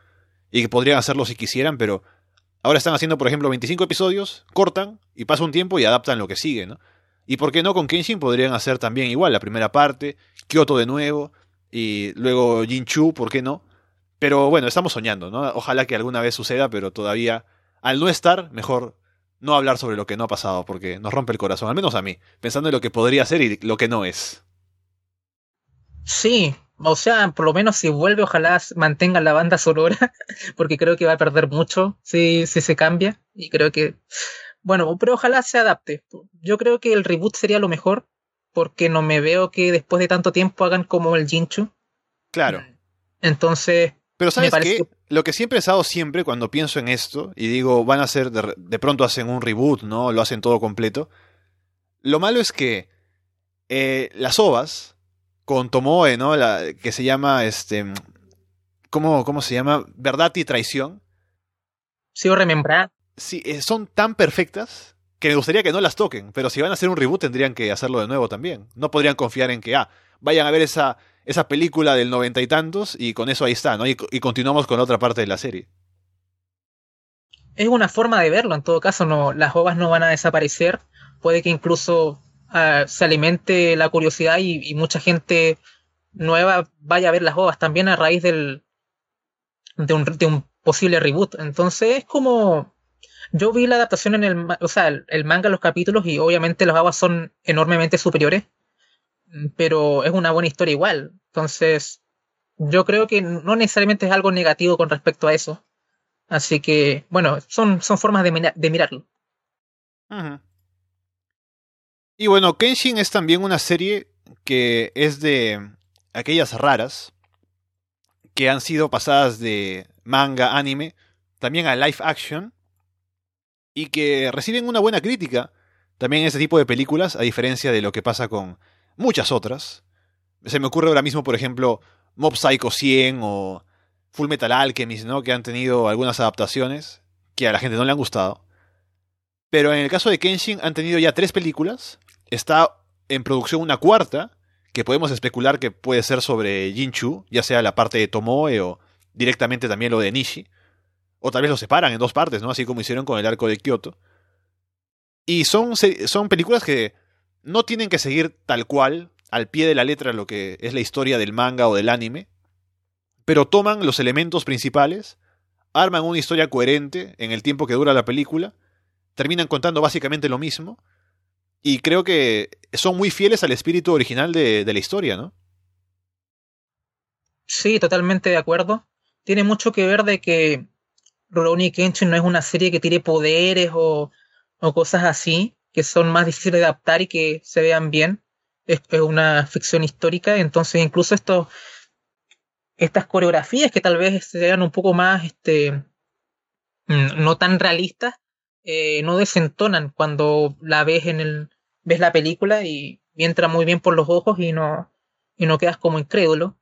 y que podrían hacerlo si quisieran, pero ahora están haciendo, por ejemplo, 25 episodios, cortan y pasa un tiempo y adaptan lo que sigue, ¿no? Y por qué no con Kenshin podrían hacer también igual la primera parte, Kyoto de nuevo, y luego Jinchu, ¿por qué no? Pero bueno, estamos soñando, ¿no? Ojalá que alguna vez suceda, pero todavía, al no estar, mejor no hablar sobre lo que no ha pasado, porque nos rompe el corazón, al menos a mí, pensando en lo que podría ser y lo que no es. Sí, o sea, por lo menos si vuelve, ojalá mantenga la banda sonora, porque creo que va a perder mucho si, si se cambia, y creo que bueno, pero ojalá se adapte. Yo creo que el reboot sería lo mejor, porque no me veo que después de tanto tiempo hagan como el Jinchu. Claro. Entonces. Pero sabes qué? Lo que siempre he pensado siempre cuando pienso en esto, y digo, van a hacer, de, pronto hacen un reboot, ¿no? Lo hacen todo completo. Lo malo es que eh, las ovas, con Tomoe, ¿no? La, que se llama, este, ¿cómo, ¿cómo se llama? Verdad y traición. Sigo remembrar sí, eh, son tan perfectas que me gustaría que no las toquen, pero si van a hacer un reboot tendrían que hacerlo de nuevo también. No podrían confiar en que, ah, vayan a ver esa, esa película del noventa y tantos y con eso ahí está, ¿no? Y, continuamos con otra parte de la serie. Es una forma de verlo, en todo caso, no, las ovas no van a desaparecer, puede que incluso ah, se alimente la curiosidad y, mucha gente nueva vaya a ver las ovas también a raíz del, de, un, de un posible reboot. Entonces es como yo vi la adaptación en el, o sea, el, manga, los capítulos, y obviamente los aguas son enormemente superiores, pero es una buena historia igual. Entonces, yo creo que no necesariamente es algo negativo con respecto a eso. Así que, bueno, son, son formas de, mirarlo. Y bueno, Kenshin es también una serie que es de aquellas raras que han sido pasadas de manga, anime, también a live action y que reciben una buena crítica también este tipo de películas, a diferencia de lo que pasa con muchas otras. Se me ocurre ahora mismo, por ejemplo, Mob Psycho 100 o Full Metal Alchemist, ¿no? que han tenido algunas adaptaciones que a la gente no le han gustado. Pero en el caso de Kenshin han tenido ya tres películas, está en producción una cuarta, que podemos especular que puede ser sobre Jinchu, ya sea la parte de Tomoe o directamente también lo de Nishi. O tal vez lo separan en dos partes, ¿no? Así como hicieron con el arco de Kyoto. Y son, son películas que no tienen que seguir tal cual, al pie de la letra, lo que es la historia del manga o del anime, pero toman los elementos principales, arman una historia coherente en el tiempo que dura la película, terminan contando básicamente lo mismo, y creo que son muy fieles al espíritu original de, la historia, ¿no? Sí, totalmente de acuerdo. Tiene mucho que ver de que Rurouni Kenshin no es una serie que tiene poderes o, cosas así, que son más difíciles de adaptar y que se vean bien. Es, una ficción histórica, entonces incluso esto, estas coreografías que tal vez sean un poco más, este, mm, no tan realistas, eh, no desentonan cuando la ves en el, ves la película y, entra muy bien por los ojos y no, y no quedas como incrédulo.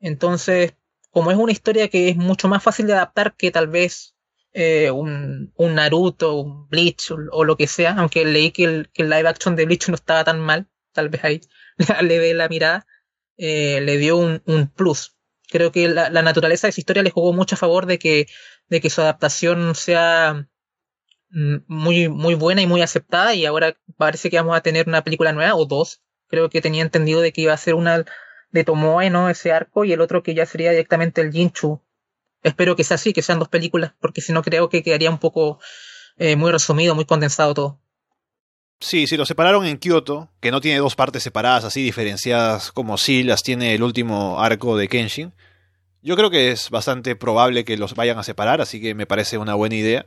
Entonces, como es una historia que es mucho más fácil de adaptar que tal vez eh, un, un, Naruto, un Bleach o, lo que sea, aunque leí que el, el, live action de Bleach no estaba tan mal, tal vez ahí le dé la mirada, eh, le dio un, un, plus. Creo que la, la, naturaleza de esa historia le jugó mucho a favor de que, de que su adaptación sea Mm, muy, muy buena y muy aceptada y ahora parece que vamos a tener una película nueva o dos. Creo que tenía entendido de que iba a ser una de Tomoe, ¿no? Ese arco y el otro que ya sería directamente el Jinchu. Espero que sea así, que sean dos películas, porque si no creo que quedaría un poco eh, muy resumido, muy condensado todo. Sí, si lo separaron en Kyoto, que no tiene dos partes separadas así diferenciadas como si las tiene el último arco de Kenshin. Yo creo que es bastante probable que los vayan a separar, así que me parece una buena idea.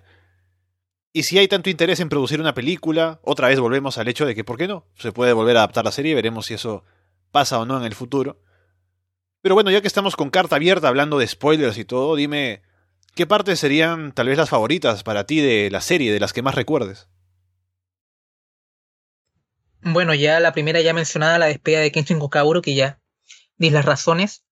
Y si hay tanto interés en producir una película, otra vez volvemos al hecho de que, ¿por qué no? Se puede volver a adaptar la serie, veremos si eso pasa o no en el futuro. Pero bueno, ya que estamos con carta abierta hablando de spoilers y todo, dime, ¿qué partes serían tal vez las favoritas para ti de la serie, de las que más recuerdes? Bueno, ya la primera ya mencionada, la despedida de Kenshin Kokaburo, que ya di las razones.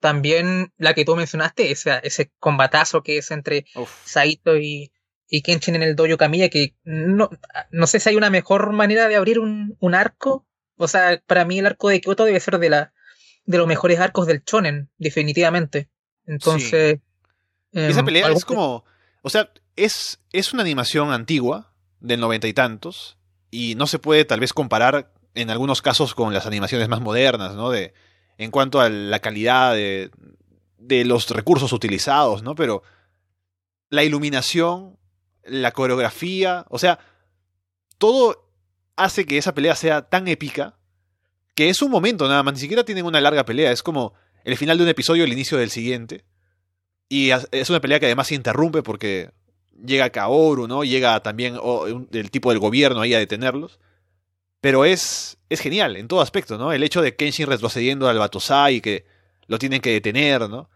También la que tú mencionaste, ese, ese combatazo que es entre Saito y, y Kenshin en el dojo Kamiya, que no, no sé si hay una mejor manera de abrir un, un arco. O sea, para mí el arco de Kyoto debe ser de, la, de los mejores arcos del Chonen, definitivamente. Entonces... Esa em, pelea es como... O sea, es, es una animación antigua, del noventa y tantos, y no se puede tal vez comparar en algunos casos con las animaciones más modernas, ¿no? De, en cuanto a la calidad de, de los recursos utilizados, ¿no? Pero la iluminación la coreografía, o sea, todo hace que esa pelea sea tan épica que es un momento nada más, ni siquiera tienen una larga pelea, es como el final de un episodio, el inicio del siguiente. Y es una pelea que además se interrumpe porque llega Kaoru, ¿no? Llega también el tipo del gobierno ahí a detenerlos. Pero es, es genial en todo aspecto, ¿no? El hecho de Kenshin retrocediendo al Batosai y que lo tienen que detener, ¿no?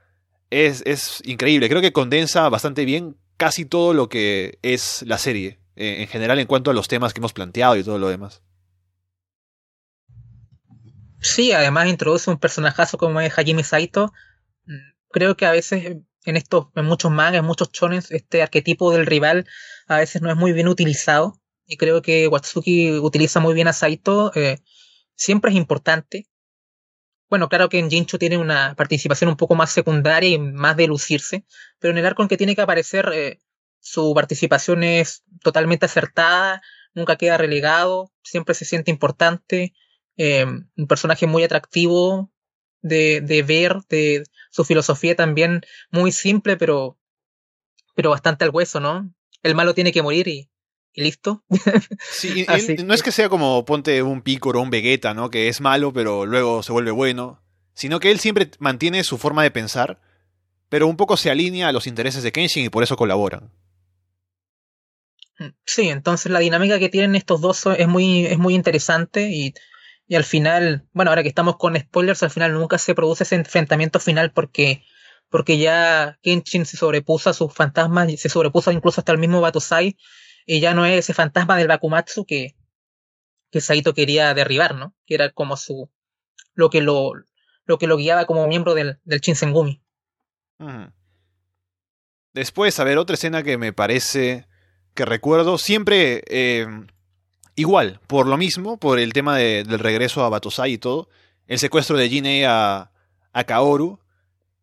Es, es increíble. Creo que condensa bastante bien casi todo lo que es la serie, eh, en general en cuanto a los temas que hemos planteado y todo lo demás. Sí, además introduce un personajazo como es Hajime Saito. Mm, creo que a veces en estos, en muchos mangas, en muchos chones, este arquetipo del rival a veces no es muy bien utilizado. Y creo que Watsuki utiliza muy bien a Saito. Eh, siempre es importante. Bueno, claro que en Jinchu tiene una participación un poco más secundaria y más de lucirse, pero en el arco en que tiene que aparecer, eh, su participación es totalmente acertada, nunca queda relegado, siempre se siente importante, eh, un personaje muy atractivo de, de ver, de su filosofía también muy simple, pero, pero bastante al hueso, ¿no? El malo tiene que morir y, y listo. Sí, no es que sea como ponte un Picoro o un Vegeta, ¿no? Que es malo, pero luego se vuelve bueno. Sino que él siempre mantiene su forma de pensar, pero un poco se alinea a los intereses de Kenshin y por eso colaboran. Mm, sí, entonces la dinámica que tienen estos dos es muy, es muy interesante y, y al final, bueno, ahora que estamos con spoilers, al final nunca se produce ese enfrentamiento final porque porque ya Kenshin se sobrepuso a sus fantasmas, se sobrepuso incluso hasta el mismo Batosai, y ya no es ese fantasma del Bakumatsu que, que Saito quería derribar, ¿no? Que era como su lo que lo, lo que lo guiaba como miembro del, del Shinsengumi. Después, a ver, otra escena que me parece que recuerdo, siempre eh, igual, por lo mismo, por el tema del regreso a Batosai y todo, el secuestro de Jinei a, a Kaoru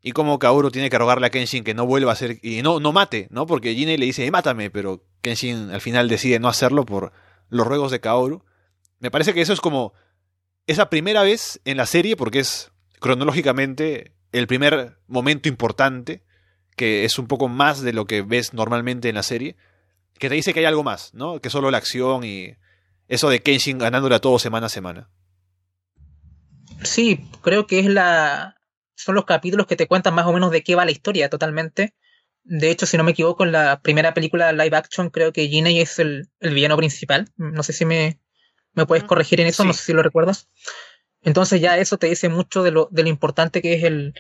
y cómo Kaoru tiene que rogarle a Kenshin que no vuelva a ser y no no mate, ¿no? Porque Jinei le dice, "Mátame", pero Kenshin al final decide no hacerlo por los ruegos de Kaoru. Me parece que eso es como esa primera vez en la serie porque es cronológicamente el primer momento importante que es un poco más de lo que ves normalmente en la serie, que te dice que hay algo más, ¿no? Que solo la acción y eso de Kenshin ganándole a todo semana a semana. Sí, creo que es la son los capítulos que te cuentan más o menos de qué va la historia totalmente. De hecho, si no me equivoco, en la primera película live action creo que Jinei es el, el villano principal. No sé si me, me puedes corregir en eso, Sí. no sé si lo recuerdas. Entonces ya eso te dice mucho de lo, de lo importante que es el,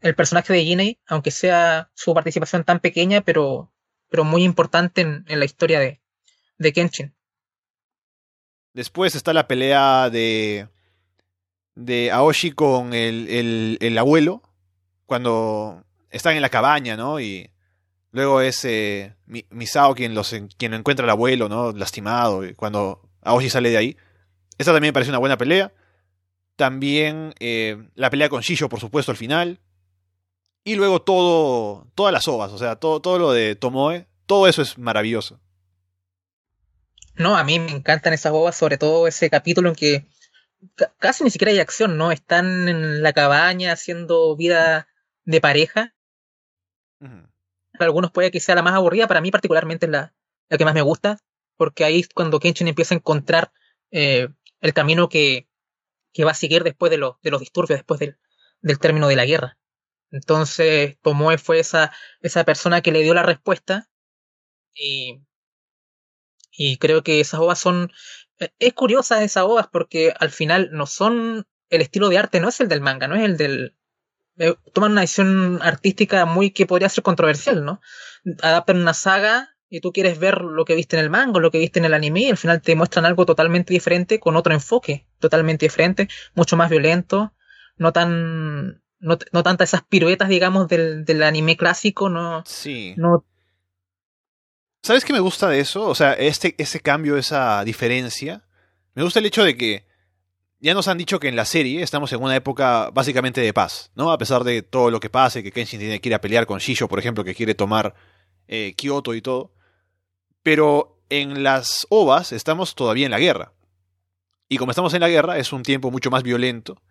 el personaje de Jinei, aunque sea su participación tan pequeña, pero, pero muy importante en, en la historia de, de Kenshin. Después está la pelea de de Aoshi con el, el, el abuelo cuando están en la cabaña, ¿no? Y luego es eh, Mi- Misao quien los en- quien encuentra al abuelo, ¿no? Lastimado y cuando Aoshi sale de ahí. Esta también me parece una buena pelea. También eh, la pelea con Shisho, por supuesto, al final. Y luego todo, todas las ovas, o sea, todo, todo lo de Tomoe, todo eso es maravilloso. No, a mí me encantan esas bobas, sobre todo ese capítulo en que ca- casi ni siquiera hay acción, ¿no? Están en la cabaña haciendo vida de pareja. Para algunos puede que sea la más aburrida, para mí particularmente es la, la que más me gusta, porque ahí es cuando Kenshin empieza a encontrar eh, el camino que, que va a seguir después de, los de los disturbios, después del, del término de la guerra. Entonces, Tomoe fue esa, esa persona que le dio la respuesta y, y creo que esas ovas son... eh, Es curiosa esas ovas porque al final no son... El estilo de arte no es el del manga, no es el del... eh, toman una decisión artística muy que podría ser controversial, ¿no? Adaptan una saga y tú quieres ver lo que viste en el manga, lo que viste en el anime, y al final te muestran algo totalmente diferente, con otro enfoque, totalmente diferente, mucho más violento, no tan... No, no tantas esas piruetas, digamos, del, del anime clásico, no, Sí. no ¿Sabes qué me gusta de eso? O sea, este, ese cambio, esa diferencia. Me gusta el hecho de que ya nos han dicho que en la serie estamos en una época básicamente de paz, ¿no? A pesar de todo lo que pase, que Kenshin tiene que ir a pelear con Shisho, por ejemplo, que quiere tomar eh, Kyoto y todo. Pero en las ovas estamos todavía en la guerra. Y como estamos en la guerra, es un tiempo mucho más violento.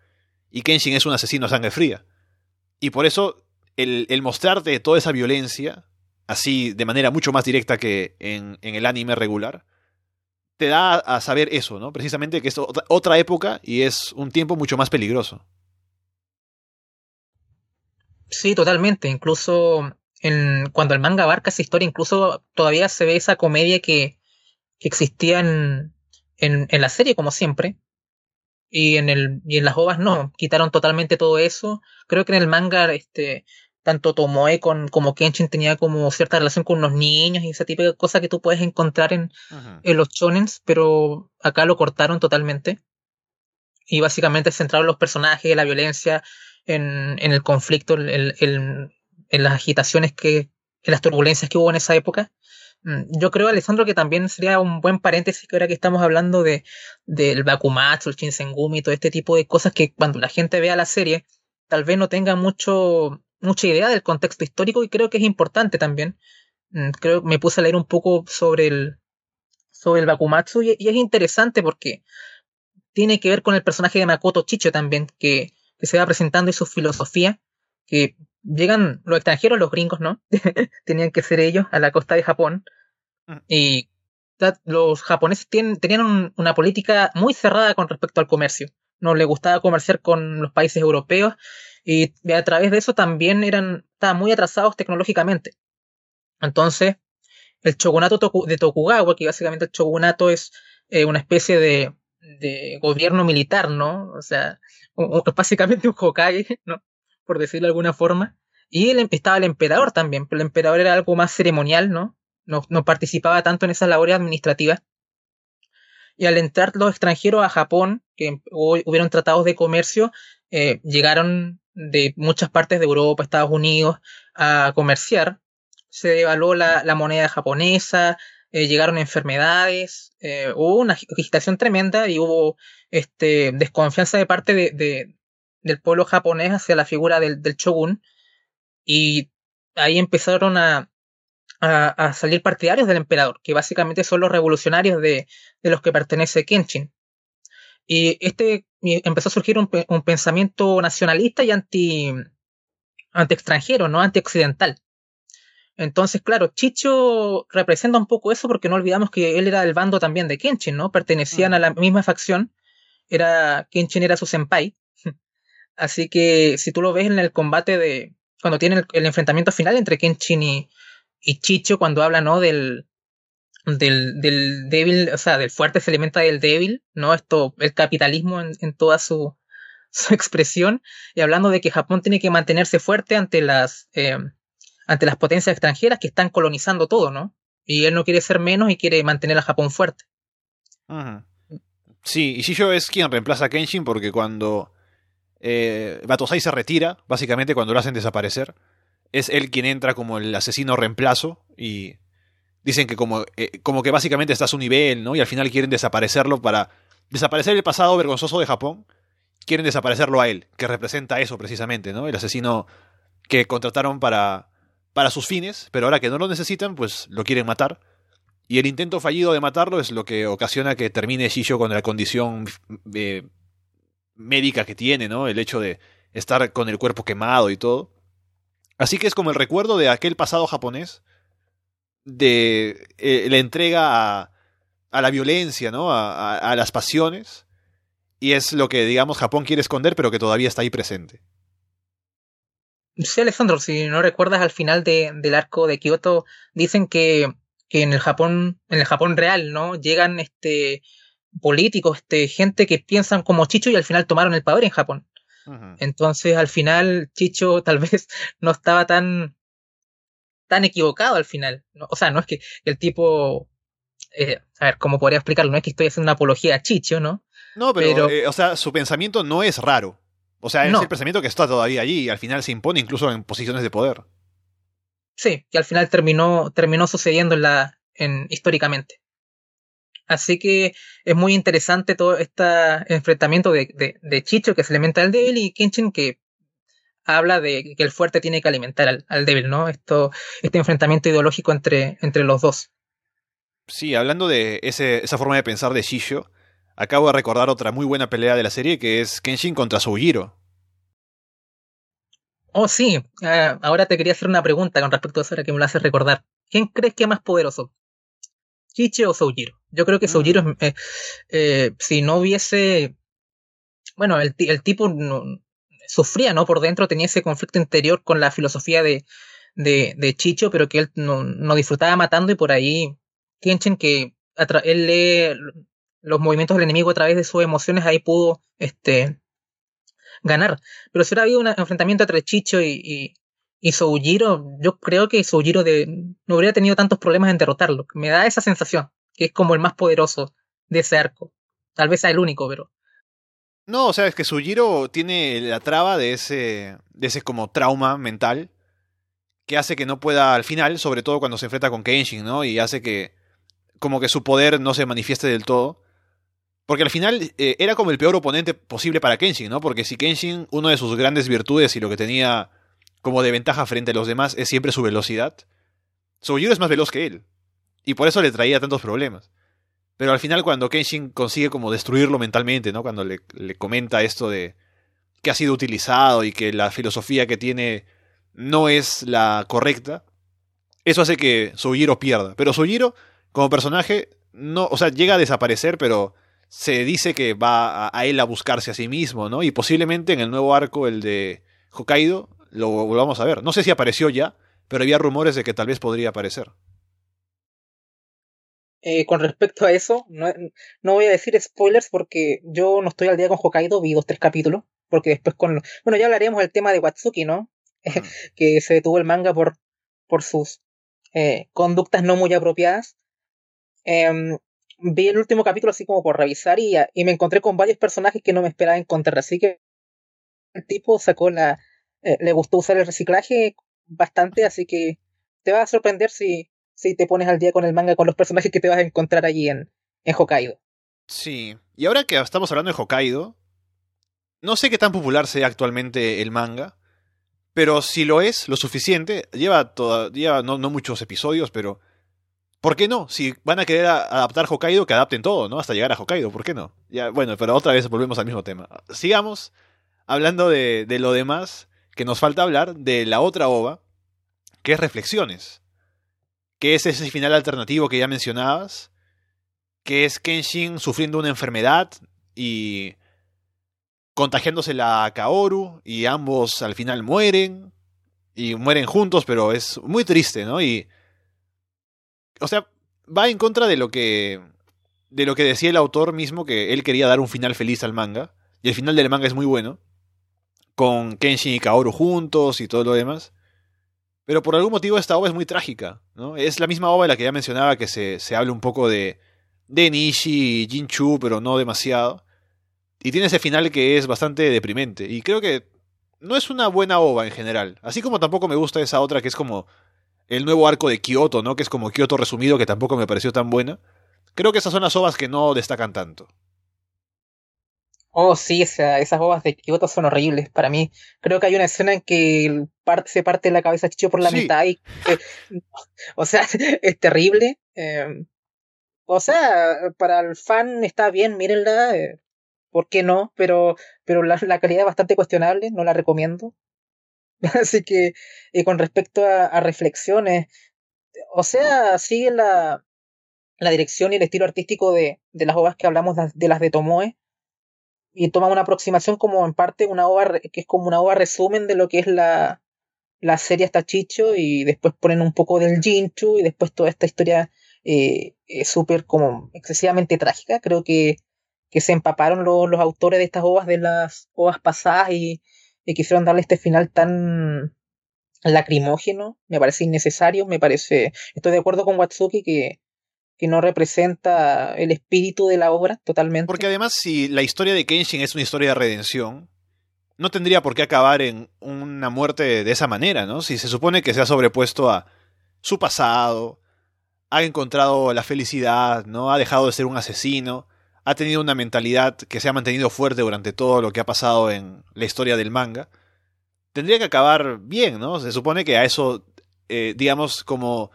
Y Kenshin es un asesino a sangre fría. Y por eso el, el mostrarte toda esa violencia así de manera mucho más directa que en, en el anime regular, te da a saber eso, ¿no? Precisamente que es otra, época y es un tiempo mucho más peligroso. Sí, totalmente. Incluso en, cuando el manga abarca esa historia, incluso todavía se ve esa comedia que, que existía en, en, en la serie, como siempre. Y en el, y en las ovas no, quitaron totalmente todo eso. Creo que en el manga, este, tanto Tomoe con, como Kenshin tenía como cierta relación con los niños y esa tipo de cosas que tú puedes encontrar en, en los shonens, pero acá lo cortaron totalmente. Y básicamente centraron los personajes, la violencia, en, en el conflicto, en, en, en las agitaciones que, en las turbulencias que hubo en esa época. Mm, Yo creo, Alessandro, que también sería un buen paréntesis que ahora que estamos hablando de del Bakumatsu, el Shinsengumi, todo este tipo de cosas que cuando la gente vea la serie, tal vez no tenga mucho, mucha idea del contexto histórico y creo que es importante también. Mm, Creo me puse a leer un poco sobre el, sobre el Bakumatsu y, y es interesante porque tiene que ver con el personaje de Makoto Chicho también, que, que se va presentando y su filosofía, que llegan los extranjeros, los gringos, ¿no? Tenían que ser ellos a la costa de Japón. Mm. Y los japoneses tienen, tenían un- una política muy cerrada con respecto al comercio. No les gustaba comerciar con los países europeos y a través de eso también eran, estaban muy atrasados tecnológicamente. Entonces, el shogunato de Tokugawa, que básicamente el shogunato es eh, una especie de, de gobierno militar, ¿no? O sea, básicamente un Hokage, ¿no? Por decirlo de alguna forma. Y em- estaba el emperador también, pero el emperador era algo más ceremonial, ¿no? No, no participaba tanto en esas labores administrativas. Y al entrar los extranjeros a Japón, que hu- hubieron tratados de comercio, eh, llegaron de muchas partes de Europa, Estados Unidos, a comerciar. Se devaluó la, la moneda japonesa, eh, llegaron enfermedades, eh, hubo una agi- agitación tremenda y hubo este, desconfianza de parte de, de, del pueblo japonés hacia la figura del, del shogun y ahí empezaron a, a, salir partidarios del emperador, que básicamente son los revolucionarios de, de los que pertenece Kenshin. Y este empezó a surgir un, un pensamiento nacionalista y anti, anti extranjero, no anti occidental. Entonces, claro, Chicho representa un poco eso porque no olvidamos que él era del bando también de Kenshin, ¿no? Pertenecían a la misma facción. Era, Kenshin era su senpai. Así que si tú lo ves en el combate de, cuando tiene el, enfrentamiento final entre Kenshin y, y, Chicho, cuando habla, ¿no? Del, del, del débil, o sea, del fuerte se alimenta del débil, ¿no? Esto, el capitalismo en, en toda su, su expresión, y hablando de que Japón tiene que mantenerse fuerte ante las, eh, ante las potencias extranjeras que están colonizando todo, ¿no? Y él no quiere ser menos y quiere mantener a Japón fuerte. Sí, y Shijo es quien reemplaza a Kenshin porque cuando eh, Batosai se retira, básicamente cuando lo hacen desaparecer, es él quien entra como el asesino reemplazo y dicen que como, eh, como que básicamente está a su nivel, ¿no? Y al final quieren desaparecerlo para desaparecer el pasado vergonzoso de Japón, quieren desaparecerlo a él, que representa eso precisamente, ¿no? El asesino que contrataron para, para sus fines, pero ahora que no lo necesitan, pues lo quieren matar. Y el intento fallido de matarlo es lo que ocasiona que termine Shisho con la condición eh, médica que tiene, ¿no? El hecho de estar con el cuerpo quemado y todo. Así que es como el recuerdo de aquel pasado japonés, de eh, la entrega a, a, la violencia, ¿no? A, a, las pasiones. Y es lo que, digamos, Japón quiere esconder, pero que todavía está ahí presente. Sí, Alessandro, si no recuerdas al final de, del arco de Kioto, dicen que, que en el Japón, en el Japón real, ¿no? Llegan este políticos, este, gente que piensan como Chicho y al final tomaron el poder en Japón. Entonces, al final, Chicho tal vez no estaba tan, tan equivocado al final. O sea, no es que el tipo, eh, a ver, ¿cómo podría explicarlo? No es que estoy haciendo una apología a Chicho, ¿no? No, pero, eh, o sea, su pensamiento no es raro. O sea, es el pensamiento que está todavía allí y al final se impone incluso en posiciones de poder. Sí, que al final terminó, terminó sucediendo en la, en, históricamente. Así que es muy interesante todo este enfrentamiento de, de, Chicho que se alimenta al débil y Kenshin que habla de que el fuerte tiene que alimentar al, débil, ¿no? Esto, este enfrentamiento ideológico entre, entre los dos. Sí, hablando de ese, esa forma de pensar de Chicho, acabo de recordar otra muy buena pelea de la serie que es Kenshin contra Soujiro. Oh, sí. Uh, ahora te quería hacer una pregunta con respecto a eso, ahora que me lo haces recordar. ¿Quién crees que es más poderoso? Chiche o Soujiro. Yo creo que mm. Soujiro, eh, eh, si no hubiese, bueno, el, el tipo no, sufría, ¿no? Por dentro tenía ese conflicto interior con la filosofía de, de, Chicho, pero que él no, no, disfrutaba matando y por ahí Kenshin que él lee los movimientos del enemigo a través de sus emociones, ahí pudo este, ganar. Pero si hubiera habido un enfrentamiento entre Chicho y, y, y Soujiro, yo creo que Soujiro de, no habría tenido tantos problemas en derrotarlo. Me da esa sensación, que es como el más poderoso de ese arco. Tal vez sea el único, pero... No, o sea, es que Soujiro tiene la traba de ese, de ese como trauma mental que hace que no pueda al final, sobre todo cuando se enfrenta con Kenshin, ¿no? Y hace que como que su poder no se manifieste del todo. Porque al final eh, era como el peor oponente posible para Kenshin, ¿no? Porque si Kenshin, una de sus grandes virtudes y lo que tenía como de ventaja frente a los demás es siempre su velocidad. Soujiro es más veloz que él. Y por eso le traía tantos problemas. Pero al final cuando Kenshin consigue como destruirlo mentalmente, ¿no? Cuando le, le comenta esto de que ha sido utilizado y que la filosofía que tiene no es la correcta, eso hace que Soujiro pierda. Pero Soujiro, como personaje, no, o sea, llega a desaparecer, pero se dice que va a, a, él a buscarse a sí mismo, ¿no? Y posiblemente en el nuevo arco, el de Hokkaido, lo volvamos a ver. No sé si apareció ya, pero había rumores de que tal vez podría aparecer. Eh, con respecto a eso, no, no, voy a decir spoilers porque yo no estoy al día con Hokkaido, vi dos, tres capítulos, porque después con... Bueno, ya hablaríamos del tema de Watsuki, ¿no? Que se detuvo el manga por, por sus eh, conductas no muy apropiadas. Eh, vi el último capítulo así como por revisar y, y me encontré con varios personajes que no me esperaba encontrar, así que el tipo sacó la, eh, le gustó usar el reciclaje bastante, así que te va a sorprender si, si te pones al día con el manga, con los personajes que te vas a encontrar allí en, en Hokkaido. Sí, y ahora que estamos hablando de Hokkaido, no sé qué tan popular sea actualmente el manga, pero si lo es lo suficiente, lleva, toda, lleva no, no muchos episodios, pero ¿por qué no? Si van a querer adaptar Hokkaido, que adapten todo, ¿no? Hasta llegar a Hokkaido, ¿por qué no? Ya, bueno, pero otra vez volvemos al mismo tema. Sigamos hablando de, de lo demás, que nos falta hablar de la otra ova, que es Reflexiones, que es ese final alternativo que ya mencionabas, que es Kenshin sufriendo una enfermedad y contagiándosela a Kaoru y ambos al final mueren y mueren juntos, pero es muy triste, ¿no? Y o sea, va en contra de lo que de lo que decía el autor mismo que él quería dar un final feliz al manga y el final del manga es muy bueno con Kenshin y Kaoru juntos y todo lo demás. Pero por algún motivo esta obra es muy trágica, ¿no? Es la misma obra de la que ya mencionaba que se, se habla un poco de, de Nishi y Jinchu, pero no demasiado. Y tiene ese final que es bastante deprimente. Y creo que no es una buena ova en general. Así como tampoco me gusta esa otra que es como el nuevo arco de Kyoto, ¿no? Que es como Kyoto resumido, que tampoco me pareció tan buena. Creo que esas son las ovas que no destacan tanto. Oh, sí, esas ovas de Kyoto son horribles para mí. Creo que hay una escena en que se parte la cabeza Chicho por la mitad y... o sea, es terrible. Em, o sea, para el fan está bien, mírenla. Eh, ¿por qué no? Pero, pero la, calidad es bastante cuestionable, no la recomiendo. Así que, y con respecto a, reflexiones, o sea, sigue la, la dirección y el estilo artístico de, de las obras que hablamos de, las de Tomoe y toma una aproximación como en parte una obra que es como una obra resumen de lo que es la, la serie hasta Chicho y después ponen un poco del Jinchu y después toda esta historia eh, es súper como excesivamente trágica. Creo que que se empaparon los, autores de estas ovas de las ovas pasadas y, quisieron darle este final tan lacrimógeno, me parece innecesario, me parece, estoy de acuerdo con Watsuki que, que no representa el espíritu de la obra totalmente. Porque además si la historia de Kenshin es una historia de redención, no tendría por qué acabar en una muerte de esa manera, ¿no? Si se supone que se ha sobrepuesto a su pasado, ha encontrado la felicidad, ¿no? Ha dejado de ser un asesino, ha tenido una mentalidad que se ha mantenido fuerte durante todo lo que ha pasado en la historia del manga, tendría que acabar bien, ¿no? Se supone que a eso, eh, digamos, como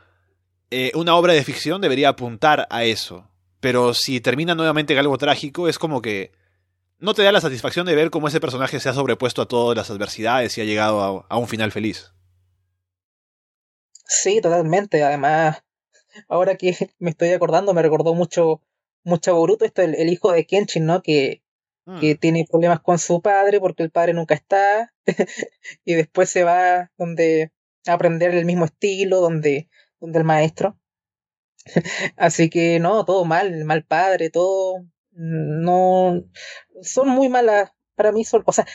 eh, una obra de ficción debería apuntar a eso. Pero si termina nuevamente en algo trágico, es como que no te da la satisfacción de ver cómo ese personaje se ha sobrepuesto a todas las adversidades y ha llegado a un final feliz. Sí, totalmente. Además, ahora que me estoy acordando, me recordó mucho mucho Boruto, esto el, el hijo de Kenshin, ¿no? Que, que mm. tiene problemas con su padre porque el padre nunca está y después se va donde a aprender el mismo estilo, donde, donde el maestro. Así que no, todo mal, mal padre, todo no son muy malas para mí son, o sea,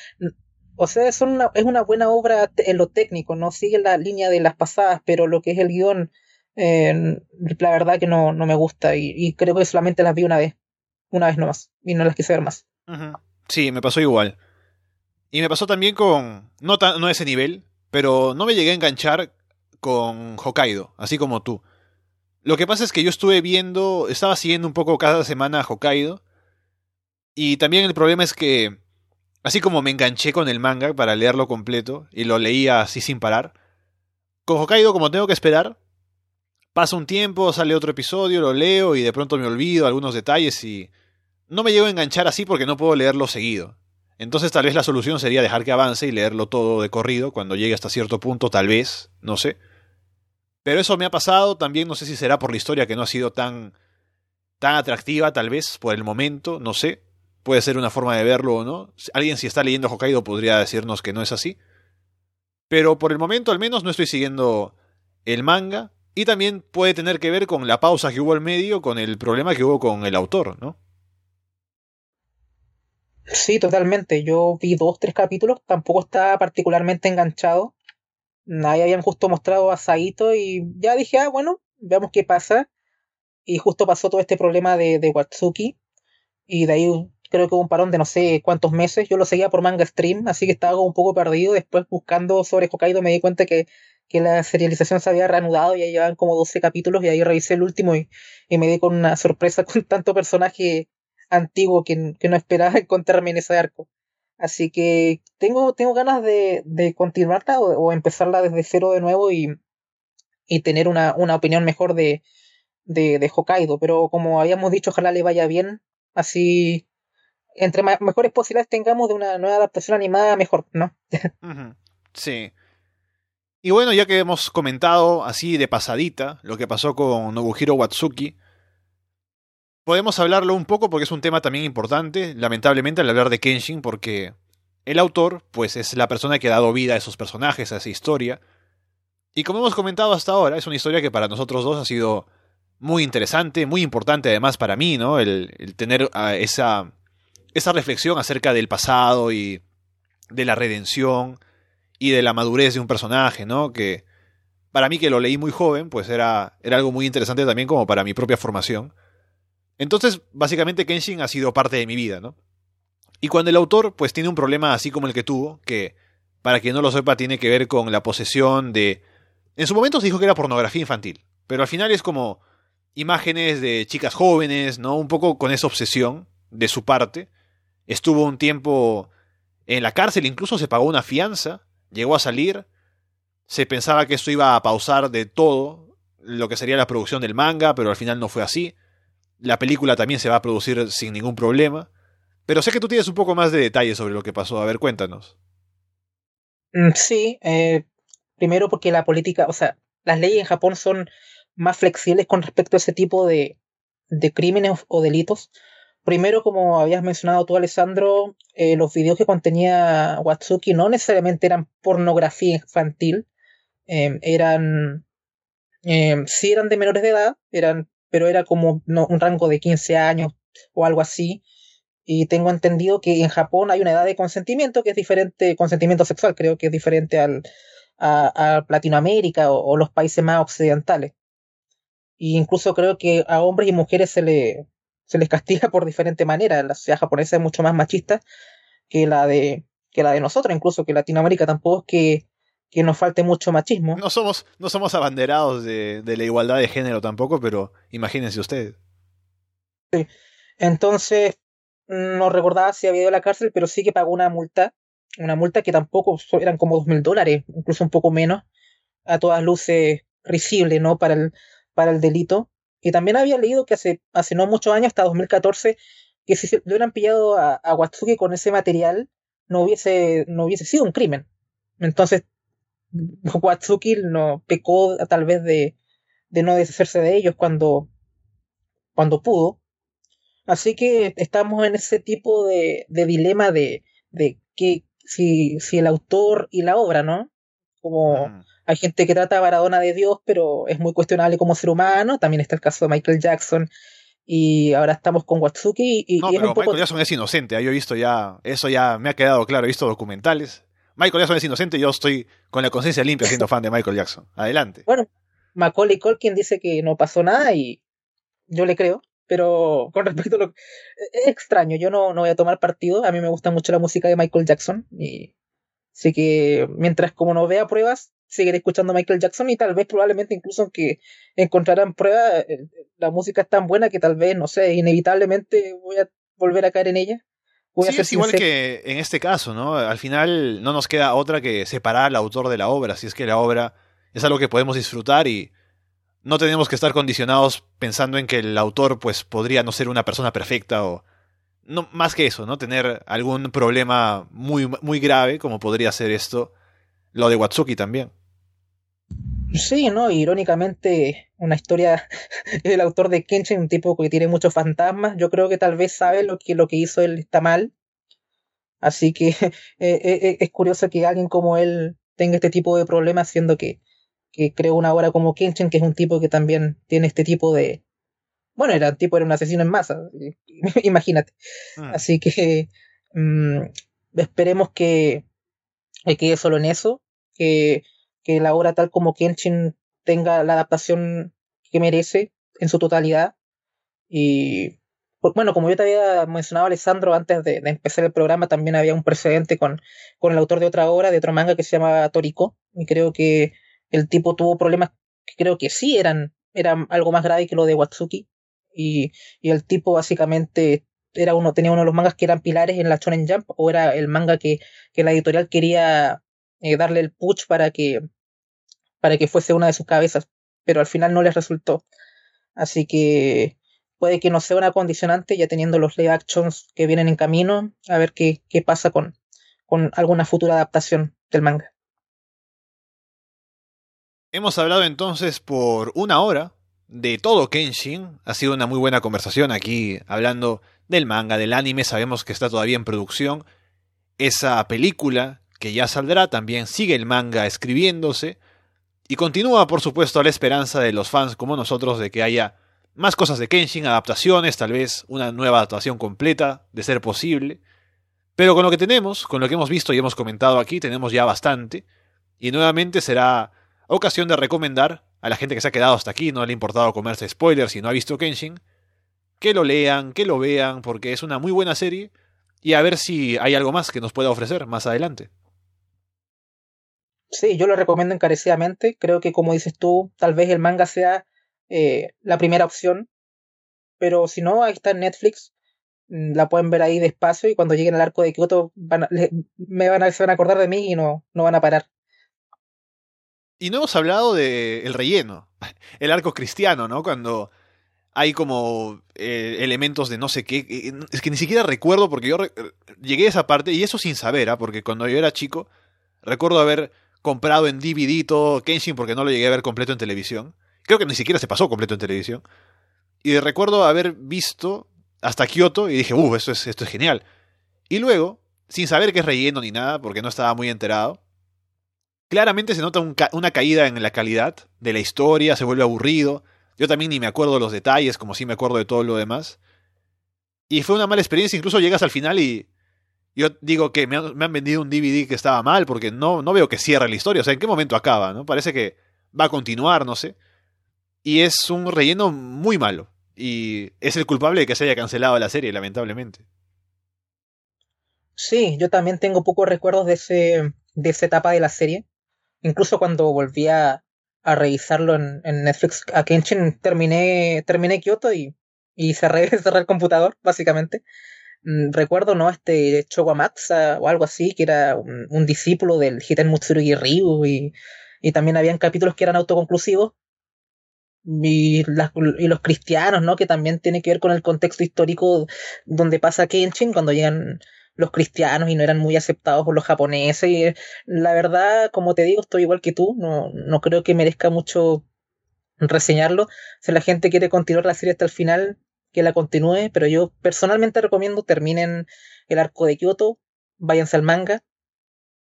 o sea, son una, es una buena obra en lo técnico, no sigue la línea de las pasadas, pero lo que es el guion la verdad que no, no me gusta y, creo que solamente las vi una vez, una vez nomás, y no las quise ver más. Sí, me pasó igual. Y me pasó también con, no, no ese nivel, pero no me llegué a enganchar con Hokkaido, así como tú. Lo que pasa es que yo estuve viendo, estaba siguiendo un poco cada semana a Hokkaido, y también el problema es que, así como me enganché con el manga para leerlo completo, y lo leía así sin parar, con Hokkaido como tengo que esperar, Pasa un tiempo, sale otro episodio, lo leo y de pronto me olvido algunos detalles y no me llego a enganchar así porque no puedo leerlo seguido. Entonces tal vez la solución sería dejar que avance y leerlo todo de corrido cuando llegue hasta cierto punto, tal vez, no sé. Pero eso me ha pasado, también no sé si será por la historia que no ha sido tan tan atractiva tal vez por el momento, no sé. Puede ser una forma de verlo o no. Alguien si está leyendo Hokkaido podría decirnos que no es así. Pero por el momento al menos no estoy siguiendo el manga y también puede tener que ver con la pausa que hubo al medio, con el problema que hubo con el autor, ¿no? Sí, totalmente. Yo vi dos, tres capítulos, tampoco estaba particularmente enganchado. Nadie habían justo mostrado a Saito y ya dije, ah, bueno, veamos qué pasa. Y justo pasó todo este problema de, de Watsuki. Y de ahí creo que hubo un parón de no sé cuántos meses. Yo lo seguía por manga stream, así que estaba un poco perdido. Después buscando sobre Hokkaido me di cuenta que que la serialización se había reanudado, ya llevaban como 12 capítulos y ahí revisé el último y, me di con una sorpresa con tanto personaje antiguo que, no esperaba encontrarme en ese arco. Así que tengo, tengo ganas de, de continuarla o, empezarla desde cero de nuevo y, y tener una, una opinión mejor de, de, de, Hokkaido. Pero como habíamos dicho, ojalá le vaya bien. Así, entre mejores posibilidades tengamos de una nueva adaptación animada, mejor, ¿no? sí. Y bueno, ya que hemos comentado así de pasadita lo que pasó con Nobuhiro Watsuki, podemos hablarlo un poco porque es un tema también importante, lamentablemente, al hablar de Kenshin, porque el autor, pues es la persona que ha dado vida a esos personajes, a esa historia. Y como hemos comentado hasta ahora, es una historia que para nosotros dos ha sido muy interesante, muy importante además para mí, ¿no? El, tener esa, esa reflexión acerca del pasado y de la redención y de la madurez de un personaje, ¿no? Que para mí que lo leí muy joven, pues era, era algo muy interesante también como para mi propia formación. Entonces, básicamente Kenshin ha sido parte de mi vida, ¿no? Y cuando el autor pues tiene un problema así como el que tuvo, que para quien no lo sepa tiene que ver con la posesión de... En su momento se dijo que era pornografía infantil, pero al final es como imágenes de chicas jóvenes, ¿no? Un poco con esa obsesión de su parte. Estuvo un tiempo en la cárcel, incluso se pagó una fianza llegó a salir, se pensaba que esto iba a pausar de todo lo que sería la producción del manga, pero al final no fue así. La película también se va a producir sin ningún problema. Pero sé que tú tienes un poco más de detalles sobre lo que pasó. A ver, cuéntanos. Mm, sí, eh, primero porque la política, o sea, las leyes en Japón son más flexibles con respecto a ese tipo de, de crímenes o delitos. Primero, como habías mencionado tú, Alessandro, eh, los videos que contenía Watsuki no necesariamente eran pornografía infantil, em, eran, eh, sí eran de menores de edad, eran, pero era como un rango de 15 años o algo así. Y tengo entendido que en Japón hay una edad de consentimiento que es diferente, consentimiento sexual, creo que es diferente al, a, Latinoamérica o, los países más occidentales. E incluso creo que a hombres y mujeres se le, se les castiga por diferente manera. La sociedad japonesa es mucho más machista que la de, que la de nosotros, incluso que Latinoamérica tampoco es que, que nos falte mucho machismo. No somos, no somos abanderados de, de la igualdad de género tampoco, pero imagínense ustedes. Sí. Entonces, no recordaba si había ido a la cárcel, pero sí que pagó una multa, una multa que tampoco eran como dos mil dólares, incluso un poco menos, a todas luces risible, ¿no? Para el, para el delito. Y también había leído que hace, hace no muchos años, hasta 2014, que si le hubieran pillado a, a Watsuki con ese material, no hubiese, no hubiese sido un crimen. Entonces, Watsuki no pecó tal vez de, de no deshacerse de ellos cuando, cuando pudo. Así que estamos en ese tipo de, de dilema de, de que si, si el autor y la obra, ¿no? Como, hay gente que trata a Maradona de Dios, pero es muy cuestionable como ser humano. También está el caso de Michael Jackson. Y ahora estamos con Watsuki. Y, no, pero Michael Jackson es inocente. ¿eh? Yo he visto ya, eso ya me ha quedado claro. He visto documentales. Michael Jackson es inocente. Yo estoy con la conciencia limpia siendo fan de Michael Jackson. Adelante. Bueno, Macaulay Culkin dice que no pasó nada y yo le creo. Pero con respecto a lo es extraño, yo no, no voy a tomar partido. A mí me gusta mucho la música de Michael Jackson. Y así que mientras como no vea pruebas, seguir escuchando a Michael Jackson y tal vez probablemente incluso que encontrarán pruebas, eh, la música es tan buena que tal vez, no sé, inevitablemente voy a volver a caer en ella. Voy sí, es igual que en este caso, ¿no? Al final no nos queda otra que separar al autor de la obra, si es que la obra es algo que podemos disfrutar y no tenemos que estar condicionados pensando en que el autor pues podría no ser una persona perfecta o no más que eso, ¿no? Tener algún problema muy muy grave como podría ser esto lo de Watsuki también. Sí, ¿no? Irónicamente, una historia del autor de Kenshin, un tipo que tiene muchos fantasmas. Yo creo que tal vez sabe lo que, lo que hizo él está mal. Así que eh, eh, eh, es curioso que alguien como él tenga este tipo de problemas, siendo que, que creó una obra como Kenshin, que es un tipo que también tiene este tipo de. Bueno, era tipo, era un asesino en masa, imagínate. Ah. Así que mm, esperemos que, que quede solo en eso, que que la obra tal como Kenshin tenga la adaptación que merece en su totalidad. Y bueno, como yo te había mencionado, Alessandro, antes de, empezar el programa, también había un precedente con, con el autor de otra obra, de otro manga que se llama Toriko. Y creo que el tipo tuvo problemas que creo que sí eran, eran algo más grave que lo de Watsuki. Y, el tipo básicamente era uno, tenía uno de los mangas que eran pilares en la Shonen Jump, o era el manga que, que la editorial quería eh, darle el push para que, para que fuese una de sus cabezas, pero al final no les resultó. Así que puede que no sea una condicionante, ya teniendo los live actions que vienen en camino, a ver qué, qué pasa con, con alguna futura adaptación del manga. Hemos hablado entonces por una hora de todo Kenshin. Ha sido una muy buena conversación aquí hablando del manga, del anime. Sabemos que está todavía en producción. Esa película que ya saldrá también sigue el manga escribiéndose. Y continúa, por supuesto, la esperanza de los fans como nosotros de que haya más cosas de Kenshin, adaptaciones, tal vez una nueva adaptación completa, de ser posible. Pero con lo que tenemos, con lo que hemos visto y hemos comentado aquí, tenemos ya bastante. Y nuevamente será ocasión de recomendar a la gente que se ha quedado hasta aquí, no le ha importado comerse spoilers y no ha visto Kenshin, que lo lean, que lo vean, porque es una muy buena serie, y a ver si hay algo más que nos pueda ofrecer más adelante. Sí, yo lo recomiendo encarecidamente. Creo que, como dices tú, tal vez el manga sea eh, la primera opción, pero si no, ahí está en Netflix. Mm, la pueden ver ahí despacio y cuando lleguen al arco de Kyoto me van a, se van a acordar de mí y no, no van a parar. Y no hemos hablado del el relleno, el arco cristiano, ¿no? Cuando hay como eh, elementos de no sé qué. Eh, es que ni siquiera recuerdo porque yo llegué a esa parte y eso sin saber, ¿ah? porque cuando yo era chico recuerdo haber comprado en DVD todo Kenshin porque no lo llegué a ver completo en televisión. Creo que ni siquiera se pasó completo en televisión. Y recuerdo haber visto hasta Kyoto y dije, uh, esto es, esto es genial. Y luego, sin saber qué es relleno ni nada, porque no estaba muy enterado, Claramente se nota una caída en la calidad de la historia, se vuelve aburrido. Yo también ni me acuerdo de los detalles, como si me acuerdo de todo lo demás. Y fue una mala experiencia, incluso llegas al final y yo digo que me han, vendido un DVD que estaba mal porque no, no veo que cierre la historia. O sea, ¿en qué momento acaba? ¿no? Parece que va a continuar, no sé. Y es un relleno muy malo. Y es el culpable de que se haya cancelado la serie, lamentablemente. Sí, yo también tengo pocos recuerdos de, ese, de esa etapa de la serie incluso cuando volví a, revisarlo en, Netflix a Kenshin, terminé, terminé Kyoto y, y cerré, cerré el computador, básicamente. Mm, recuerdo, ¿no? Este Chowamatsa o algo así, que era un, discípulo del Hiten Mutsurugi Ryu y, y también habían capítulos que eran autoconclusivos. Y, y, los cristianos, ¿no? Que también tiene que ver con el contexto histórico donde pasa Kenshin, cuando llegan los cristianos y no eran muy aceptados por los japoneses. Y la verdad, como te digo, estoy igual que tú, no, no creo que merezca mucho reseñarlo. Si la gente quiere continuar la serie hasta el final, que la continúe, pero yo personalmente recomiendo terminen el arco de Kyoto, váyanse al manga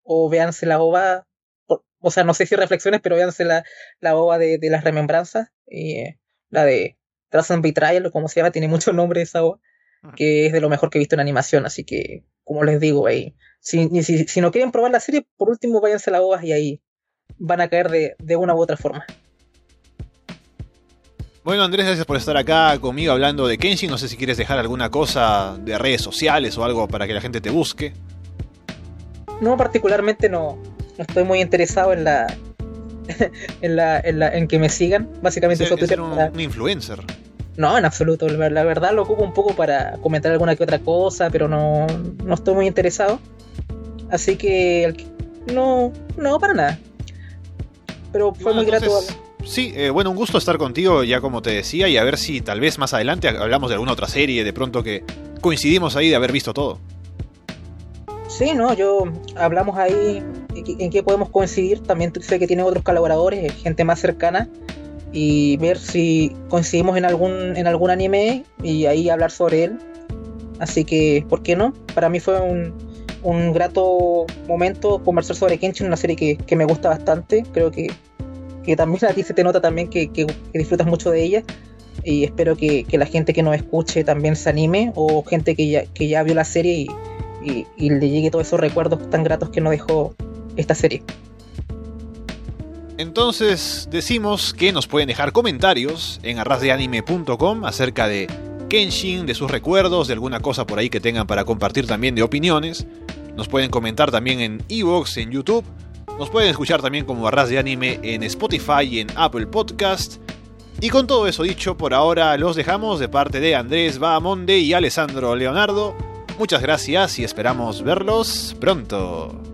o véanse la ova, o, sea, no sé si reflexiones, pero véanse la, la ova de, las remembranzas, y, eh, la de Trazan Betrayal o como se llama, tiene mucho nombre esa ova, que es de lo mejor que he visto en animación, así que como les digo, ahí, si, si, no quieren probar la serie, por último váyanse a la OVA y ahí van a caer de, una u otra forma. Bueno, Andrés, gracias por estar acá conmigo hablando de Kenshin. No sé si quieres dejar alguna cosa de redes sociales o algo para que la gente te busque. No, particularmente no, no estoy muy interesado en la, en, la, en, que me sigan. Básicamente uso Twitter. un influencer. No, en absoluto. La verdad lo ocupo un poco para comentar alguna que otra cosa, pero no, no estoy muy interesado. Así que no, no, para nada. Pero fue muy grato. Sí, eh, bueno, un gusto estar contigo, ya como te decía, y a ver si tal vez más adelante hablamos de alguna otra serie, de pronto que coincidimos ahí de haber visto todo. Sí, no, yo hablamos ahí en qué podemos coincidir. También sé que tiene otros colaboradores, gente más cercana y ver si coincidimos en algún, en algún anime y ahí hablar sobre él. Así que, ¿por qué no? Para mí fue un, un grato momento conversar sobre Kenshin, una serie que, que me gusta bastante. Creo que, que, también a ti se te nota también que, que disfrutas mucho de ella. Y espero que, la gente que nos escuche también se anime o gente que ya, que ya vio la serie y, y, y le llegue todos esos recuerdos tan gratos que nos dejó esta serie. Entonces decimos que nos pueden dejar comentarios en arrasdeanime.com acerca de Kenshin, de sus recuerdos, de alguna cosa por ahí que tengan para compartir también de opiniones. Nos pueden comentar también en Evox, en YouTube. Nos pueden escuchar también como Arras de Anime en Spotify y en Apple Podcast. Y con todo eso dicho, por ahora los dejamos de parte de Andrés Bahamonde y Alessandro Leonardo. Muchas gracias y esperamos verlos pronto.